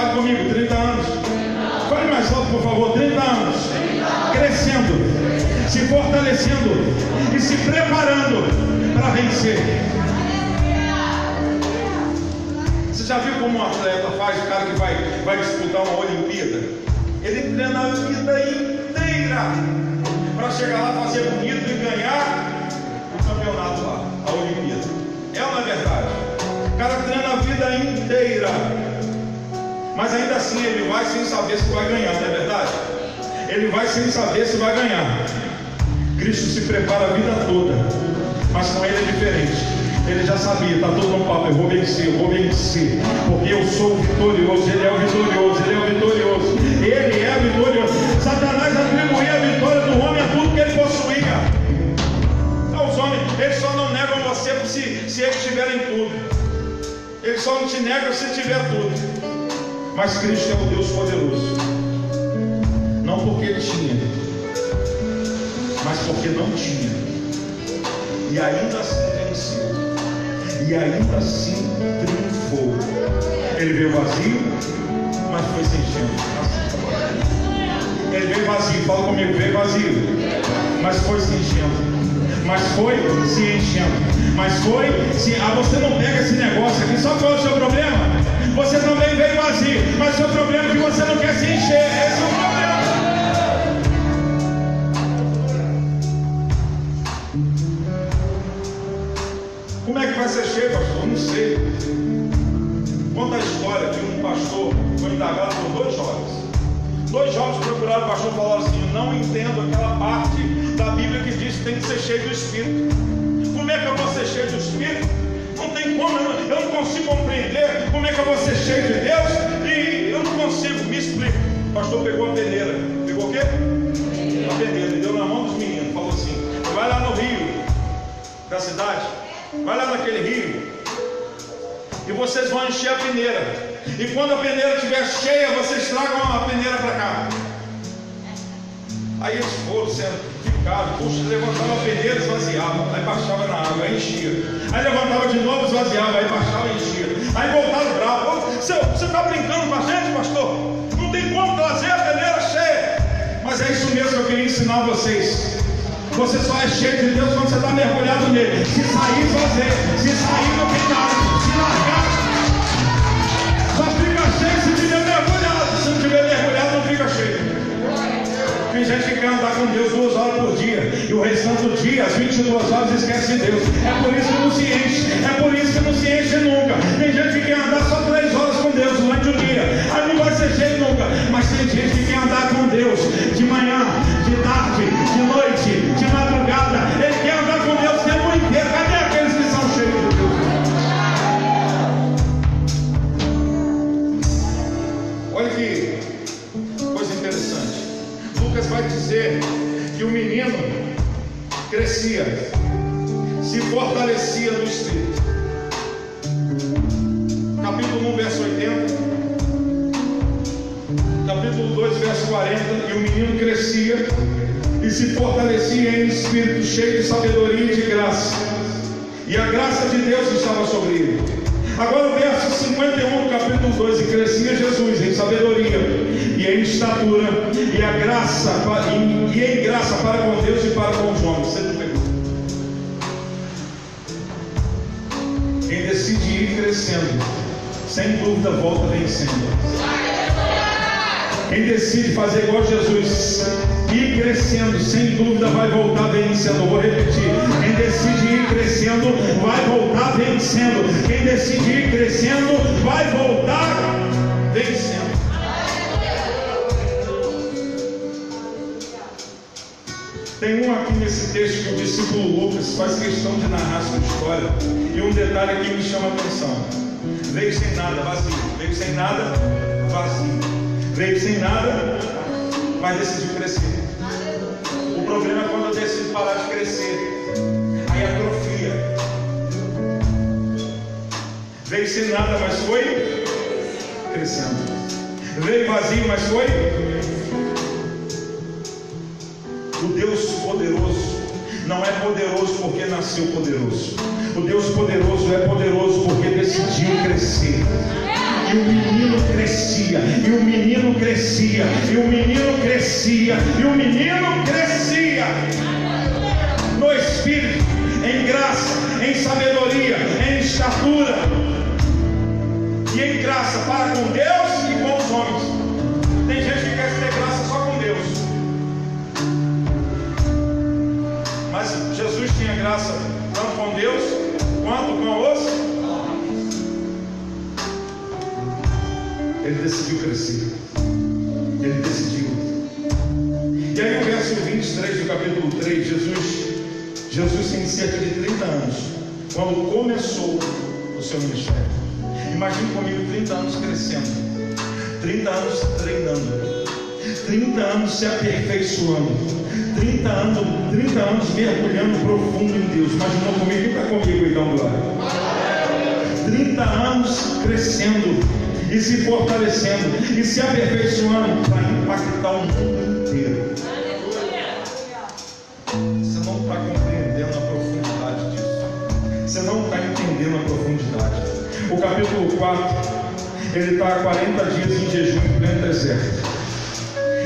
fale comigo, 30 anos. Fale mais alto, por favor, 30 anos. Crescendo, se fortalecendo e se preparando para vencer. Você já viu como um atleta faz, o cara que vai, vai disputar uma Olimpíada? Ele treina a vida inteira para chegar lá, fazer bonito e ganhar o campeonato lá, a Olimpíada. É não é verdade? O cara treina a vida inteira. Mas ainda assim ele vai sem saber se vai ganhar, não é verdade? Ele vai sem saber se vai ganhar. Cristo se prepara a vida toda Mas com ele é diferente. Ele já sabia, está todo no papo, eu vou vencer, eu vou vencer, porque eu sou vitorioso, ele é o vitorioso, ele é o vitorioso, ele é o vitorioso. Satanás atribuía a vitória do homem a tudo que ele possuía. Então, os homens, eles só não negam você se, se eles tiverem tudo. Eles só não te negam se tiver tudo. Mas Cristo é o Deus poderoso. Não porque ele tinha, mas porque não tinha. E ainda assim venceu. E ainda assim triunfou. Ele veio vazio, mas foi enchendo. Ele veio vazio, fala comigo, veio vazio, mas foi se enchendo. Mas foi se enchendo. Mas foi se. Ah, você não pega esse negócio aqui. Só qual é o seu problema? Você também veio vazio. Mas o seu problema é que você não quer se encher. Esse é o problema. Como é que vai ser cheio, pastor? Não sei. Conta a história de um pastor foi indagado por dois jovens. Dois jovens procuraram o pastor e falaram assim: não entendo aquela parte da Bíblia que diz que tem que ser cheio do Espírito. Como é que eu vou ser cheio do Espírito? Como, eu não, consigo compreender como é que eu vou ser cheio de Deus e eu não consigo, me explica. O pastor pegou a peneira. Pegou o quê? A peneira, deu na mão dos meninos. Falou assim: Vai lá no rio da cidade, vai lá naquele rio e vocês vão encher a peneira. E quando a peneira estiver cheia, vocês tragam a peneira para cá. Aí eles foram puxa, levantava a peneira, esvaziava, aí baixava na água, aí enchia. Aí levantava de novo, esvaziava, aí baixava enchia. Aí voltaram bravos. Você está brincando com a gente, pastor? Não tem como trazer a peneira cheia. Mas é isso mesmo que eu queria ensinar a vocês. Você só é cheio de Deus quando você está mergulhado nele. Se sair, fazer. Se sair, não tem nada. Se largar, gente que quer andar com Deus duas horas por dia e o restante do dia, às 22 horas, esquece de Deus. É por isso que não se enche, é por isso que não se enche nunca. Tem gente que quer andar só três horas com Deus durante o dia, aí não vai ser cheio nunca. Mas tem gente que quer andar com Deus de manhã, de tarde, de noite, vai dizer que o menino crescia, se fortalecia no espírito. Capítulo 1, verso 80. Capítulo 2, verso 40. E o menino crescia e se fortalecia em espírito, cheio de sabedoria e de graça. E a graça de Deus estava sobre ele. Agora o verso 51 do capítulo 2, e crescia Jesus em sabedoria e em estatura, e a graça e, e em graça para com Deus e para com os homens. Você não pegou? Quem decide ir crescendo, sem dúvida volta vencendo. Quem decide fazer igual Jesus, ir crescendo, sem dúvida vai voltar vencendo. Vou repetir. Quem decide ir crescendo, vai voltar vencendo. Quem decide ir crescendo, vai voltar vencendo. Tem um aqui nesse texto que o discípulo Lucas faz questão de narrar sua história. E um detalhe aqui me chama a atenção. Veio sem nada, vazio. Veio sem nada, vazio. Veio sem nada, mas decidiu crescer. O problema é quando eu decido parar de crescer. Aí atrofia. Veio sem nada, mas foi crescendo. Veio vazio, mas foi. O Deus poderoso não é poderoso porque nasceu poderoso. O Deus poderoso é poderoso porque decidiu crescer. E o menino crescia, e o menino crescia, e o menino crescia, e o menino crescia. No espírito, em graça, em sabedoria, em estatura. E em graça para com Deus e com os homens. Tem gente que quer ter graça só com Deus. Mas Jesus tinha graça tanto com Deus quanto com os. Ele decidiu crescer. Ele decidiu. E aí, no verso 23 do capítulo 3, Jesus Jesus tem cerca de 30 anos, quando começou o seu ministério. Imagine comigo 30 anos crescendo, 30 anos treinando, 30 anos se aperfeiçoando, 30 anos, 30 anos mergulhando profundo em Deus. Imaginou comigo? Quem está comigo então, Glória? 30 anos crescendo e se fortalecendo e se aperfeiçoando para impactar o mundo inteiro. Você não está compreendendo a profundidade disso. Você não está entendendo a profundidade. O capítulo 4, ele está há 40 dias em jejum em pleno deserto.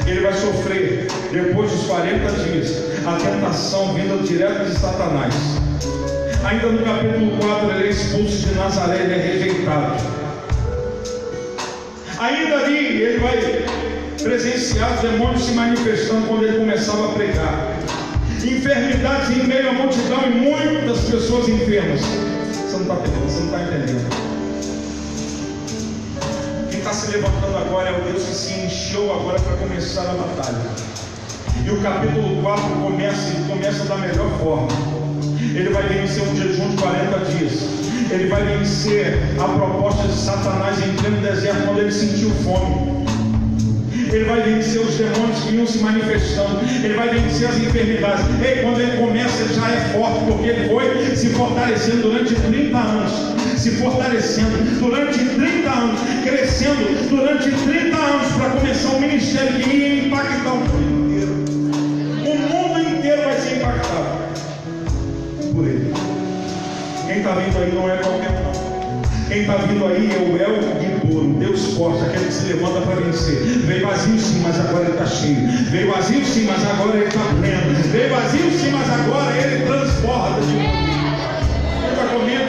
Ele vai sofrer, depois dos 40 dias, a tentação vinda direto de Satanás. Ainda no capítulo 4, ele é expulso de Nazaré, ele é rejeitado. Ainda ali, ele vai presenciar os demônios se manifestando quando ele começava a pregar. Enfermidades em meio à multidão e muitas pessoas enfermas. Você não está entendendo, você não está entendendo. Quem está se levantando agora é o Deus que se encheu agora para começar a batalha. E o capítulo 4 começa, começa da melhor forma. Ele vai vencer um jejum de 40 dias. Ele vai vencer a proposta de Satanás em pleno deserto quando ele sentiu fome. Ele vai vencer os demônios que iam se manifestando. Ele vai vencer as enfermidades. E quando ele começa, já é forte, porque ele foi se fortalecendo durante 30 anos. Se fortalecendo durante 30 anos. Crescendo durante 30 anos para começar um ministério que ia impactar o mundo está vindo aí não é qualquer um. Quem está vindo aí é o El Gibor, Deus forte, aquele que se levanta para vencer. Veio vazio sim, mas agora ele está cheio. Veio vazio sim, mas agora ele está pleno. Veio vazio sim, mas agora ele transborda. Fica comigo.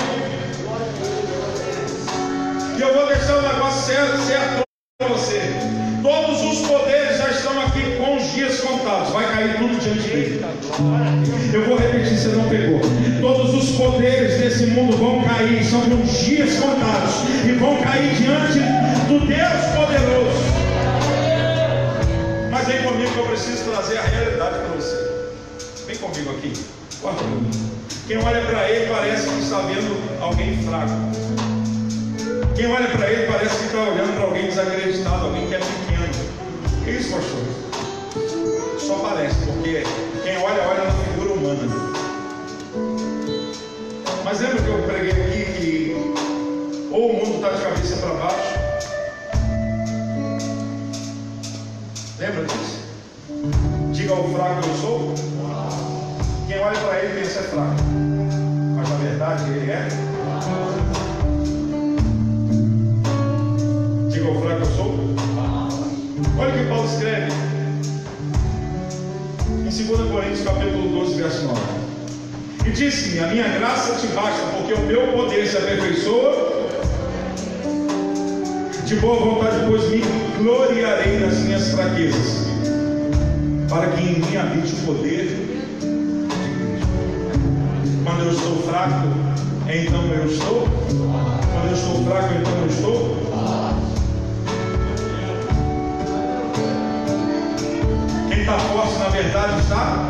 E eu vou deixar o negócio certo, certo para você. Todos os poderes já estão aqui com os dias contados. Vai cair tudo diante dele. Eu vou repetir, você não pegou. Todos os poderes desse mundo vão cair, são com os dias contados. E vão cair diante do Deus poderoso. Mas vem comigo que eu preciso trazer a realidade para você. Vem comigo aqui. Quem olha para ele parece que está vendo alguém fraco. Quem olha para ele parece que está olhando para alguém desacreditado, alguém que é pequeno. Que isso, pastor? Só parece, porque quem olha, olha na figura humana. Mas lembra que eu preguei aqui que ou o mundo está de cabeça para baixo? Lembra disso? Diga ao fraco eu sou. Quem olha para ele pensa é fraco. Mas na verdade ele é. Diga ao fraco eu sou. Olha o que Paulo escreve 2 Coríntios capítulo 12, verso 9. E disse-me: A minha graça te basta, porque o meu poder se aperfeiçoa. De boa vontade, pois me gloriarei nas minhas fraquezas, para que em mim habite o poder. Quando eu estou fraco, então eu estou. Quando eu estou fraco, então eu estou. Está forte na verdade está?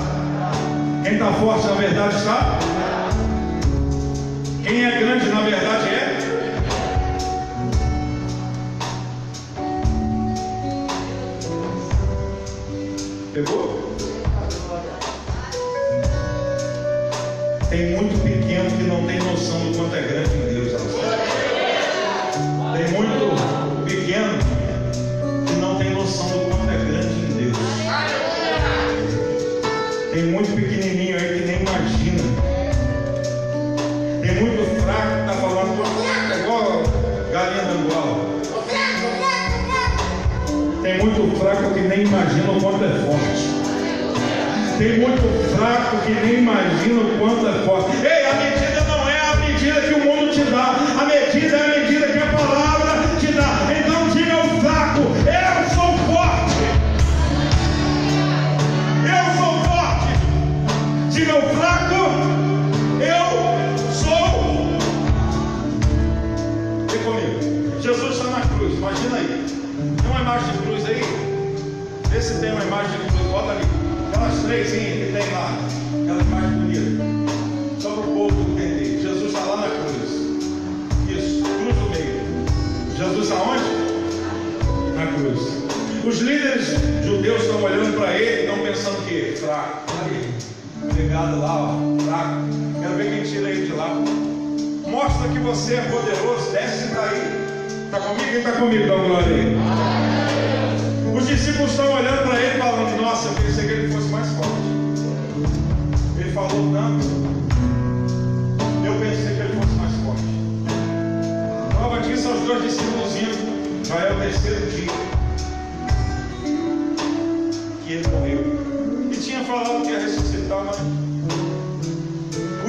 Quem está forte na verdade está? Quem é grande na verdade é? Pegou? Tem muito pequeno que não tem noção do quanto é grande muito fraco que nem imagina o quanto é forte. Tem muito fraco que nem imagina o quanto é forte. tem uma imagem de Jesus, bota ali. Aquelas três que tem lá, aquela imagem bonita. Só para o povo entender. Jesus está lá na cruz. Isso, cruz do meio. Jesus tá aonde? Na cruz. Os líderes judeus estão olhando para ele, estão pensando que fraco. Ali, pegado lá, ó, fraco. Quero ver quem tira ele de lá. Mostra que você é poderoso, desce daí. Está comigo? Quem está comigo? Dá uma glória aí. Os discípulos estão olhando para ele falando, nossa, eu pensei que ele fosse mais forte. Ele falou tanto. Eu pensei que ele fosse mais forte. Prova disso aos dois discípulos indo. Já é o terceiro dia que ele morreu. E tinha falado que ia ressuscitar, mas.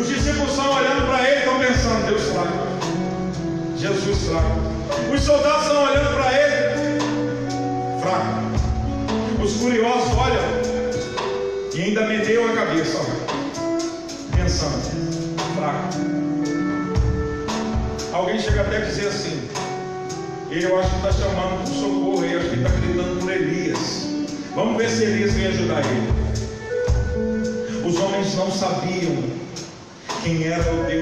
Os discípulos estão olhando para ele e estão pensando, Deus fraco. Jesus fraco. Os soldados estão olhando curiosos olham e ainda meteu a cabeça, pensando, fraco. Alguém chega até a dizer assim, ele eu acho que está chamando por socorro, eu acho que está gritando por Elias. Vamos ver se Elias vem ajudar ele. Os homens não sabiam quem era o Deus.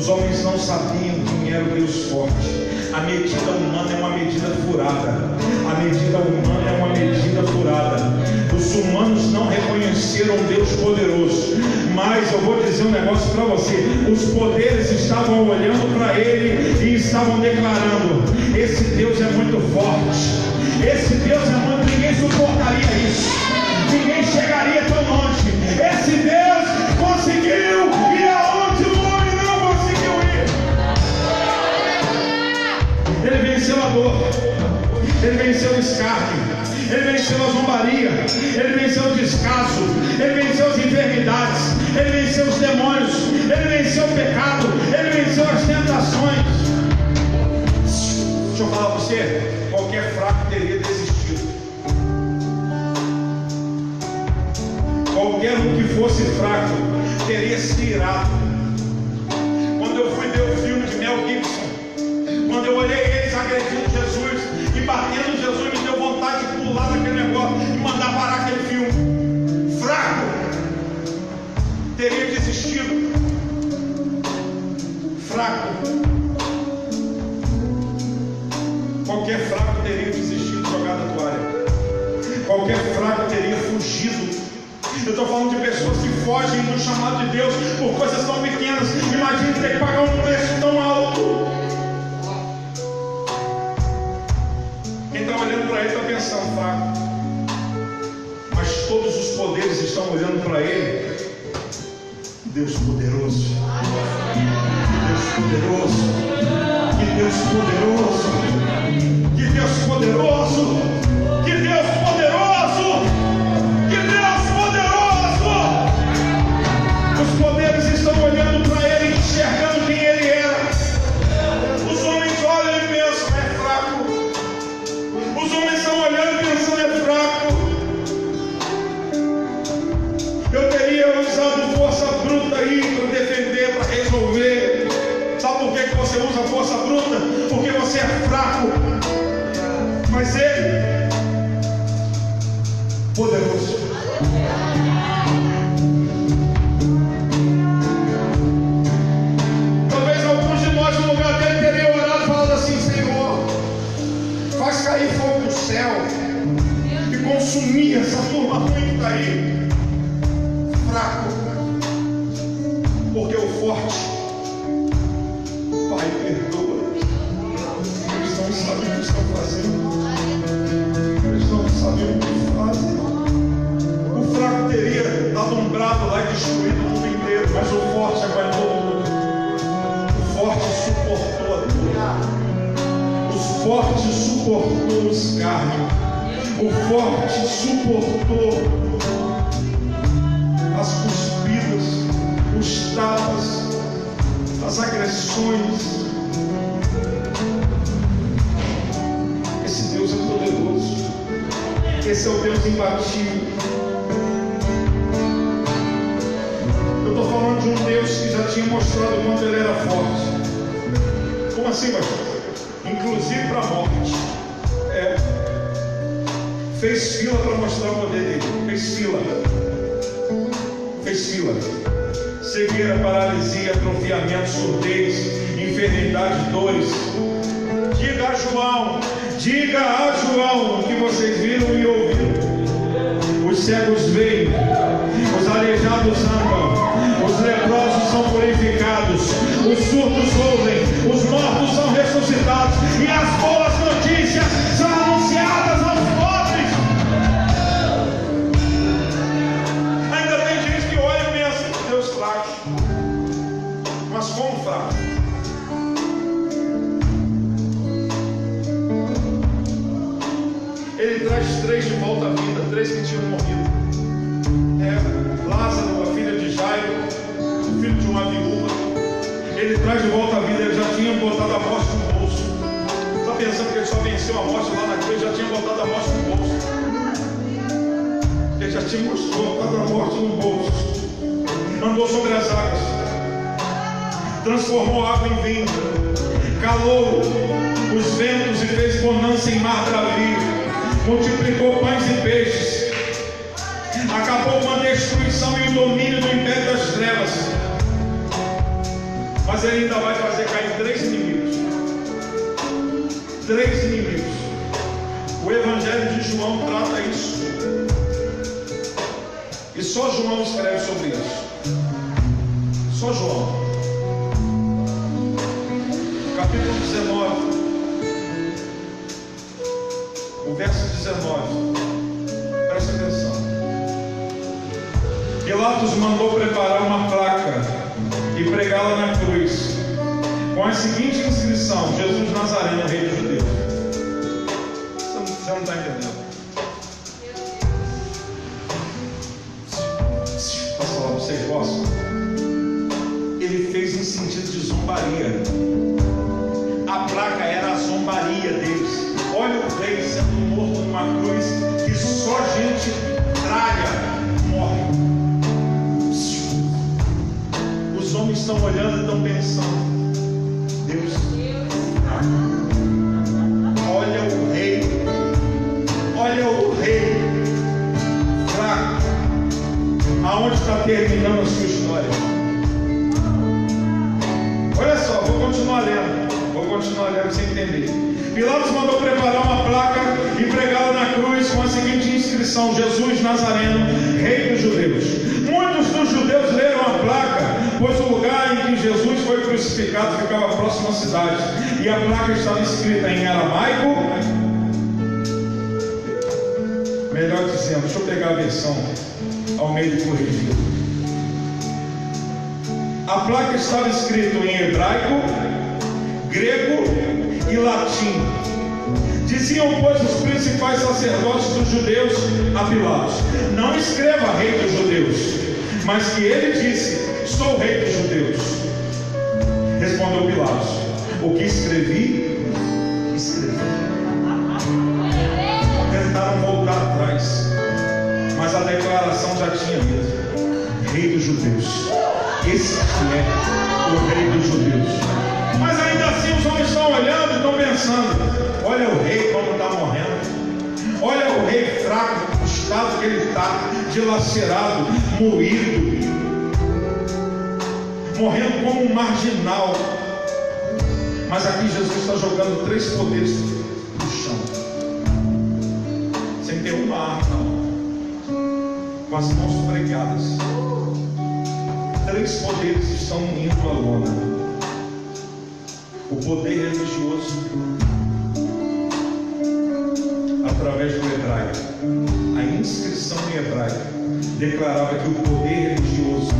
Os homens não sabiam quem era o Deus forte. A medida humana é uma medida furada. A medida humana é uma medida furada. Os humanos não reconheceram Deus poderoso. Mas eu vou dizer um negócio para você: os poderes estavam olhando para ele e estavam declarando: esse Deus é muito forte. Esse Deus é muito. Ele venceu o escarne. Ele venceu a zombaria. Ele venceu o descaso. Ele venceu as enfermidades. Ele venceu os demônios. Ele venceu o pecado. Ele venceu as tentações. Deixa eu falar para você. Qualquer fraco teria desistido. Qualquer um que fosse fraco teria se irado. Quando eu fui ver o filme de Mel Gibson, quando eu olhei eles agredindo batendo Jesus, me deu vontade de pular naquele negócio e mandar parar aquele filme. Fraco teria desistido. Fraco. Qualquer fraco teria desistido, jogado a toalha. Qualquer fraco teria fugido. Eu estou falando de pessoas que fogem do chamado de Deus por coisas tão pequenas. Imagine ter que pagar um preço tão alto. Estão olhando para ele. Deus poderoso. Que Deus poderoso. Que Deus poderoso. Que Deus poderoso. Cair fogo do céu e consumir essa turma ruim que está aí. Fraco. Porque o forte, Pai, perdoa. Eles não sabem o que estão fazendo. Eles não sabem o que fazem. O fraco teria dado um brado lá e destruído o mundo inteiro, mas o forte aguentou forte suportou o escárnio. O forte suportou as cuspidas, os tapas, as agressões. Esse Deus é poderoso. Esse é o Deus imbatível. Eu estou falando de um Deus que já tinha mostrado o quanto ele era forte. Como assim, pastor? Inclusive para a morte. É. Fez fila para mostrar o poder dele. Fez fila. Fez fila. cegueira, paralisia, atrofiamento, surdez, enfermidade, dores. Diga a João, diga a João o que vocês viram e ouviram. Os cegos veem, os aleijados andam, os leprosos são purificados, os surdos ouvem, os mortos são ressuscitados e as boas notícias são anunciadas aos pobres. Ainda tem gente que olha e pensa, Deus fraco. Mas como fraco? Ele traz três de volta à vida, três que tinham morrido. É, Lázaro, a o filho de uma viúva. Ele traz de volta à vida, ele já tinha botado a morte no bolso. Está pensando que ele só venceu a morte lá na cruz, já tinha botado a morte no bolso. Ele já tinha botado a morte no bolso. Andou sobre as águas. Transformou água em vinho. Calou os ventos e fez bonança em mar bravio. Multiplicou pães e peixes. Acabou com a destruição e o domínio do Mas ele ainda vai fazer cair três inimigos. Três inimigos. O Evangelho de João trata isso. E só João escreve sobre isso. Só João. Capítulo 19. O verso 19. Preste atenção. Pilatos mandou preparar uma placa e pregá-la na com a seguinte inscrição: Jesus Nazareno, Rei dos Judeus. Você não- está entendendo? Posso falar para vocês? Posso? Ele fez em sentido de zombaria. A placa era a zombaria deles. Olha o rei sendo morto numa cruz que só gente traia morre. Os homens estão olhando e estão pensando: você entender. Pilatos mandou preparar uma placa e pregá-la na cruz com a seguinte inscrição: Jesus Nazareno, Rei dos Judeus. Muitos dos judeus leram a placa, pois o lugar em que Jesus foi crucificado ficava próximo à cidade. E a placa estava escrita em aramaico. Melhor dizendo, deixa eu pegar a versão ao meio corrigida. A placa estava escrita em hebraico, grego latim. Diziam, pois, os principais sacerdotes dos judeus a Pilatos: Não escreva rei dos judeus, mas que ele disse: Sou rei dos judeus. Respondeu Pilatos: O que escrevi, escrevi. Tentaram voltar atrás, mas a declaração já tinha dito: Rei dos judeus. Esse é o rei pensando: olha o rei como está morrendo. Olha o rei fraco, o estado que ele está, dilacerado, moído, morrendo como um marginal. Mas aqui Jesus está jogando três poderes no chão, sem ter uma arma, com as mãos pregadas. Três poderes estão indo à lona. O poder religioso, através do hebraico. A inscrição em hebraico declarava que o poder religioso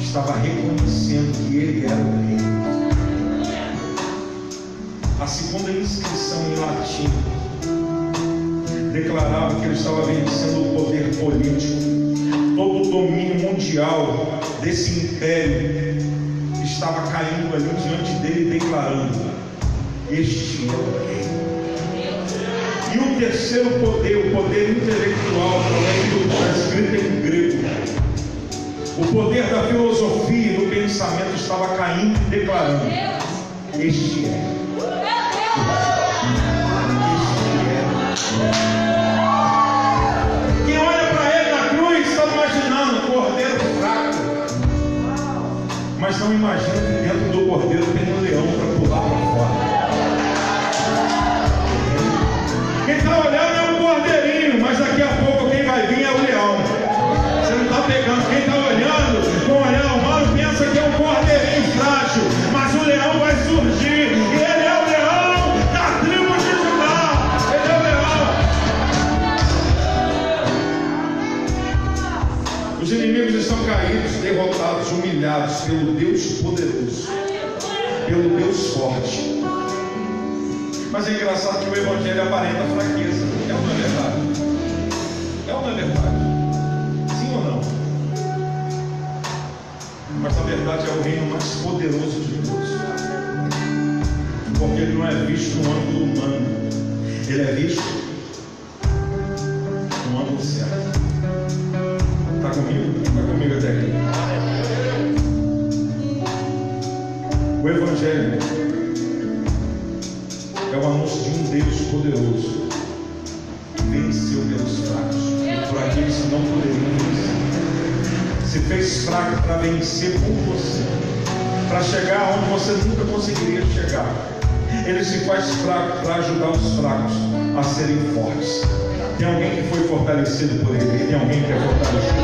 estava reconhecendo que ele era o rei. A segunda inscrição em latim declarava que ele estava vencendo o poder político. Todo o domínio mundial desse império estava caindo ali diante dele, declarando: Este é o rei. E o terceiro poder, o poder intelectual, que está escrito em grego, o poder da filosofia e do pensamento estava caindo e declarando: Este é. Mas não imagina que dentro do cordeiro tem um leão para pular para fora. Quem está olhando é um cordeirinho, mas daqui a pouco quem vai vir é o leão. Você não está pegando. Quem está olhando com o olhar humano pensa que é um cordeirinho frágil, mas o leão vai surgir. Ele é o leão da tribo de Judá. Ele é o leão. Os inimigos estão caídos, derrotados, humilhados pelo Deus poderoso, pelo Deus forte. Mas é engraçado que o Evangelho aparenta fraqueza. É é verdade? É é verdade? Sim ou não? Mas na verdade é o reino mais poderoso de Deus. Porque ele não é visto no ângulo humano. Ele é visto fortalecido por ele? Tem alguém que é fortalecido?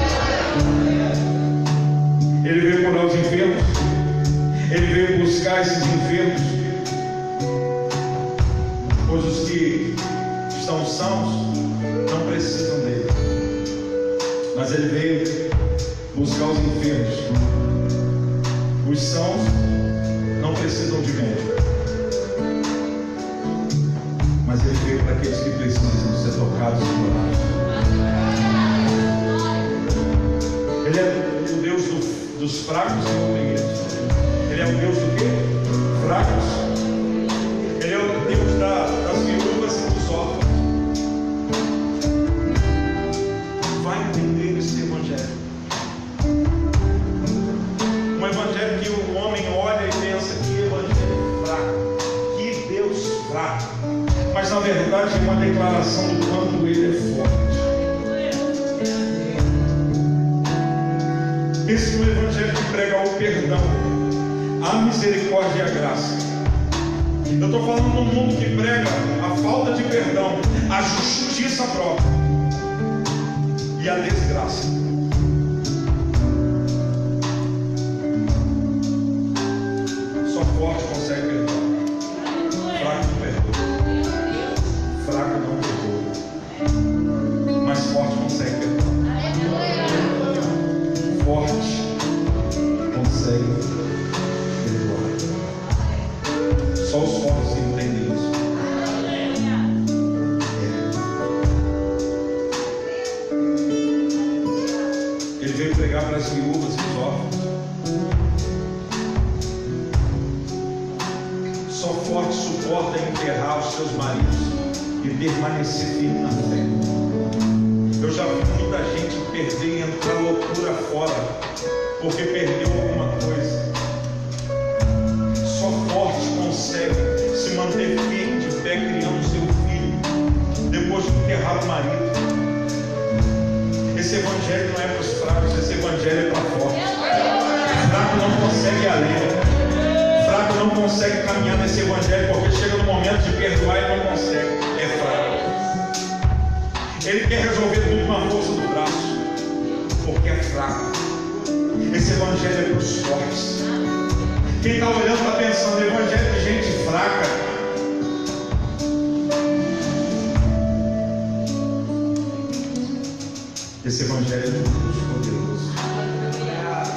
Ele veio curar os enfermos. Ele veio buscar esses enfermos pois os que estão sãos não precisam dele. Mas ele veio buscar os enfermos. Os sãos não precisam de médico. Mas ele veio para aqueles que precisam ser tocados e curados. Dos fracos e oprimidos. Ele é o Deus do quê? Fracos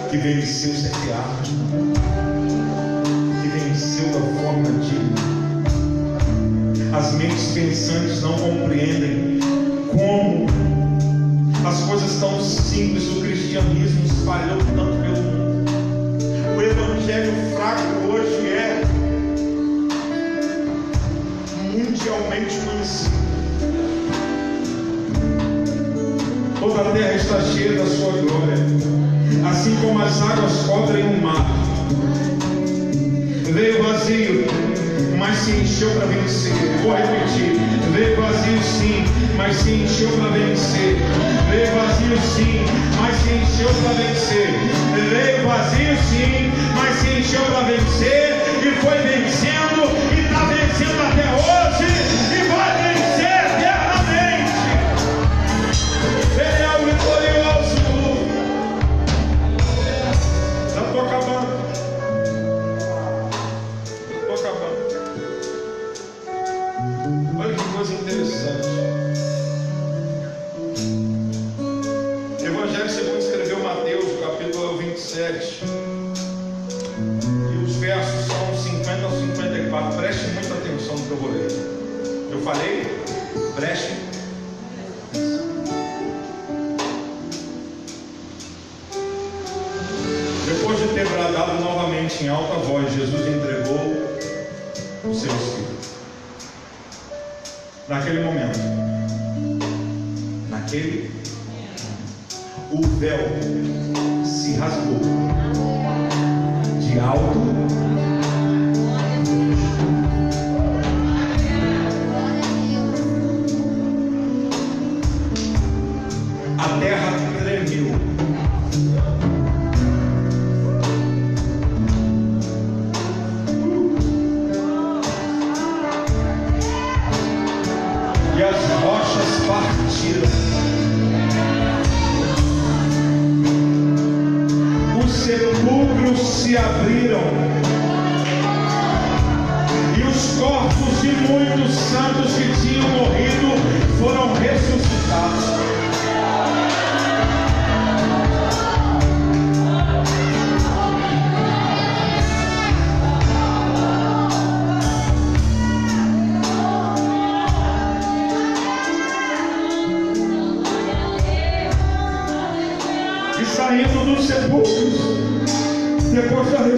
que venceu sete armas, que venceu da forma digna. As mentes pensantes não compreendem como as coisas tão simples do cristianismo espalhou tanto pelo mundo. O evangelho fraco hoje é mundialmente conhecido. Toda a terra está cheia da sua glória, assim como as águas cobrem o mar. Veio vazio, mas se encheu para vencer. Vou repetir. Veio vazio sim, mas se encheu para vencer. Veio vazio sim, mas se encheu para vencer. Veio vazio sim, mas se encheu para vencer. E foi vencendo e está vencendo até hoje.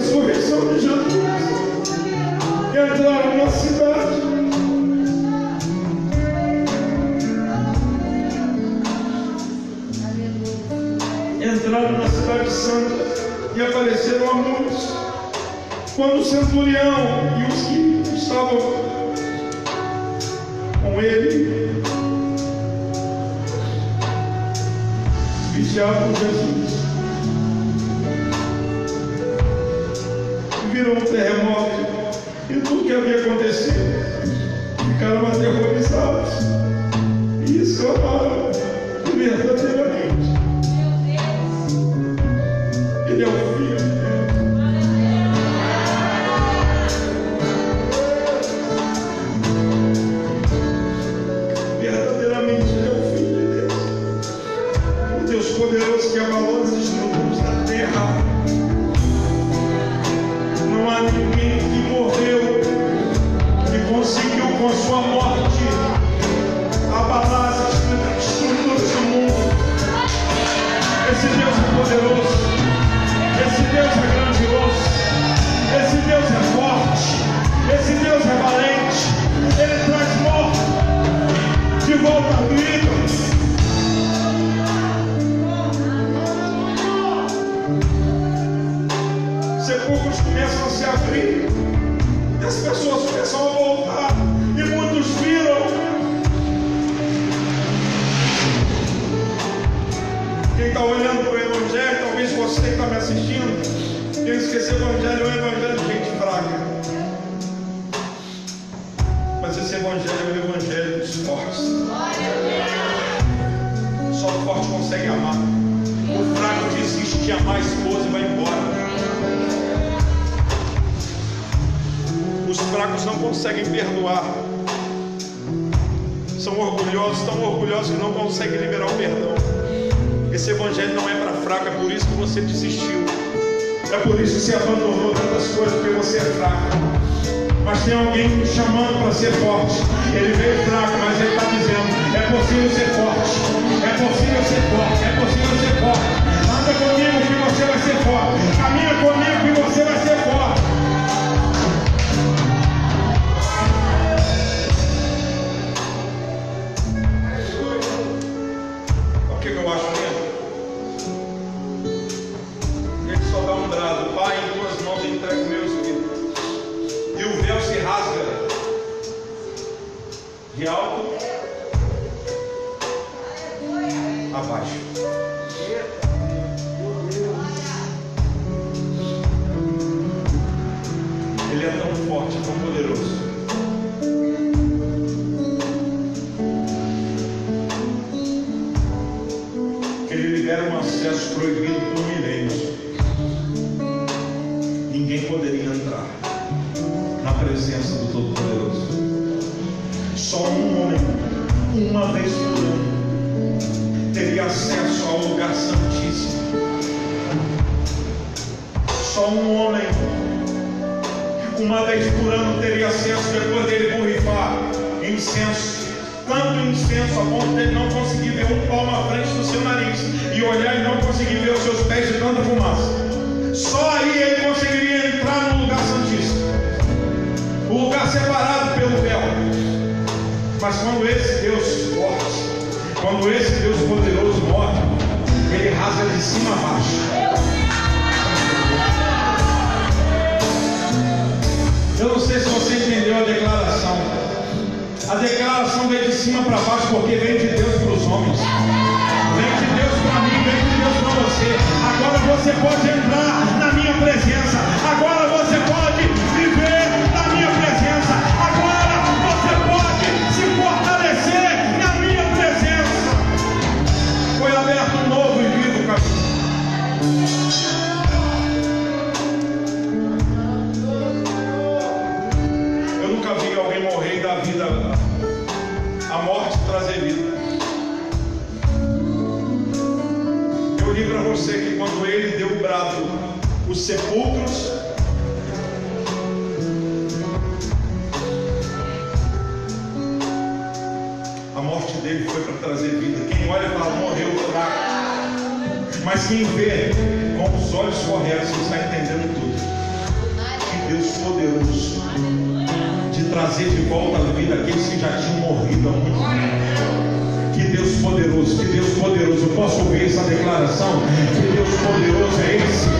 ressurreição de Jesus que entraram na cidade. Entraram na cidade santa e apareceram a muitos. Quando o centurião e os que estavam com ele vigiavam Jesus. trazer de volta à vida aqueles que já tinham morrido há muito tempo. Que Deus poderoso, que Deus poderoso, eu posso ouvir essa declaração? Que Deus poderoso é esse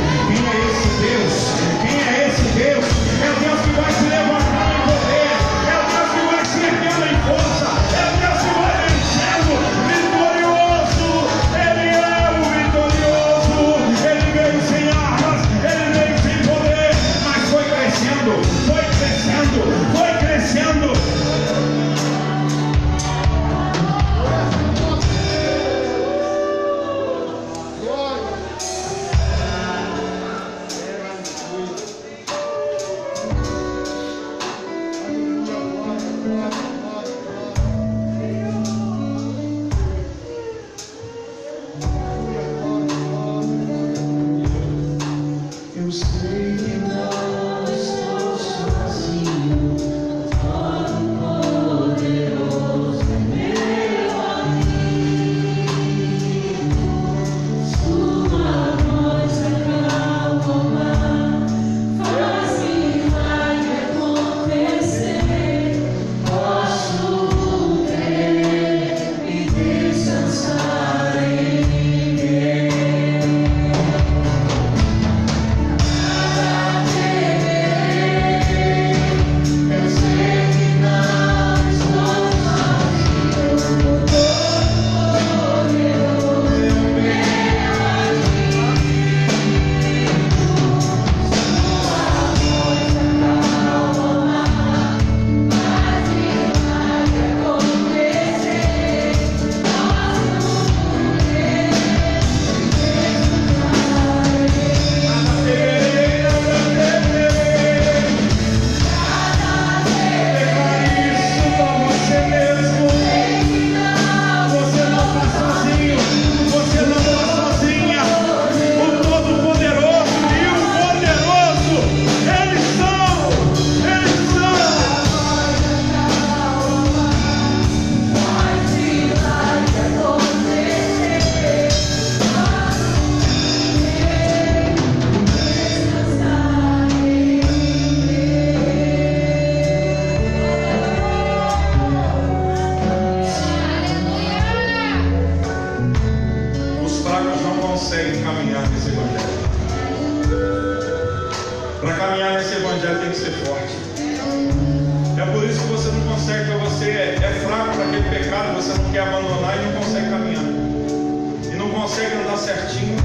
você não quer abandonar e não consegue caminhar. E não consegue andar certinho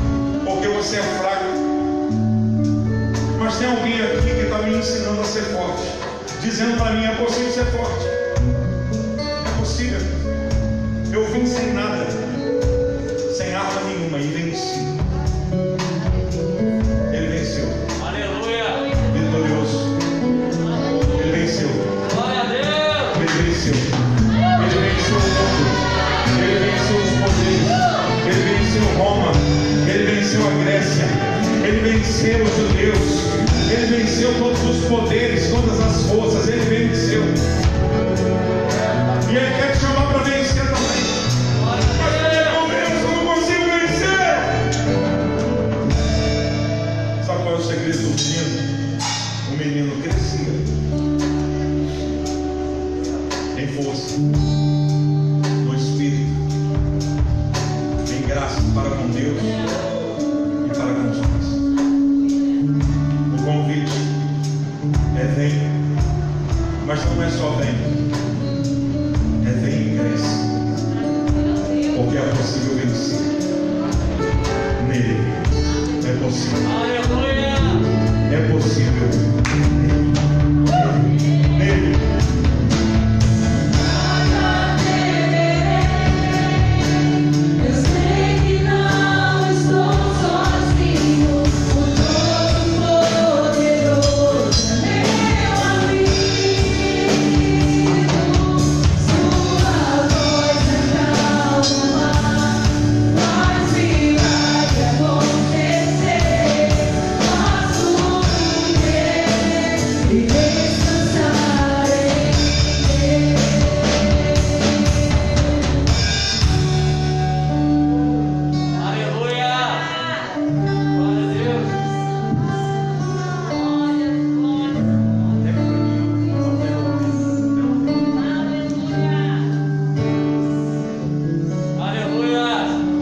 porque você é fraco. Mas tem alguém aqui que está me ensinando a ser forte, dizendo para mim: é possível ser forte.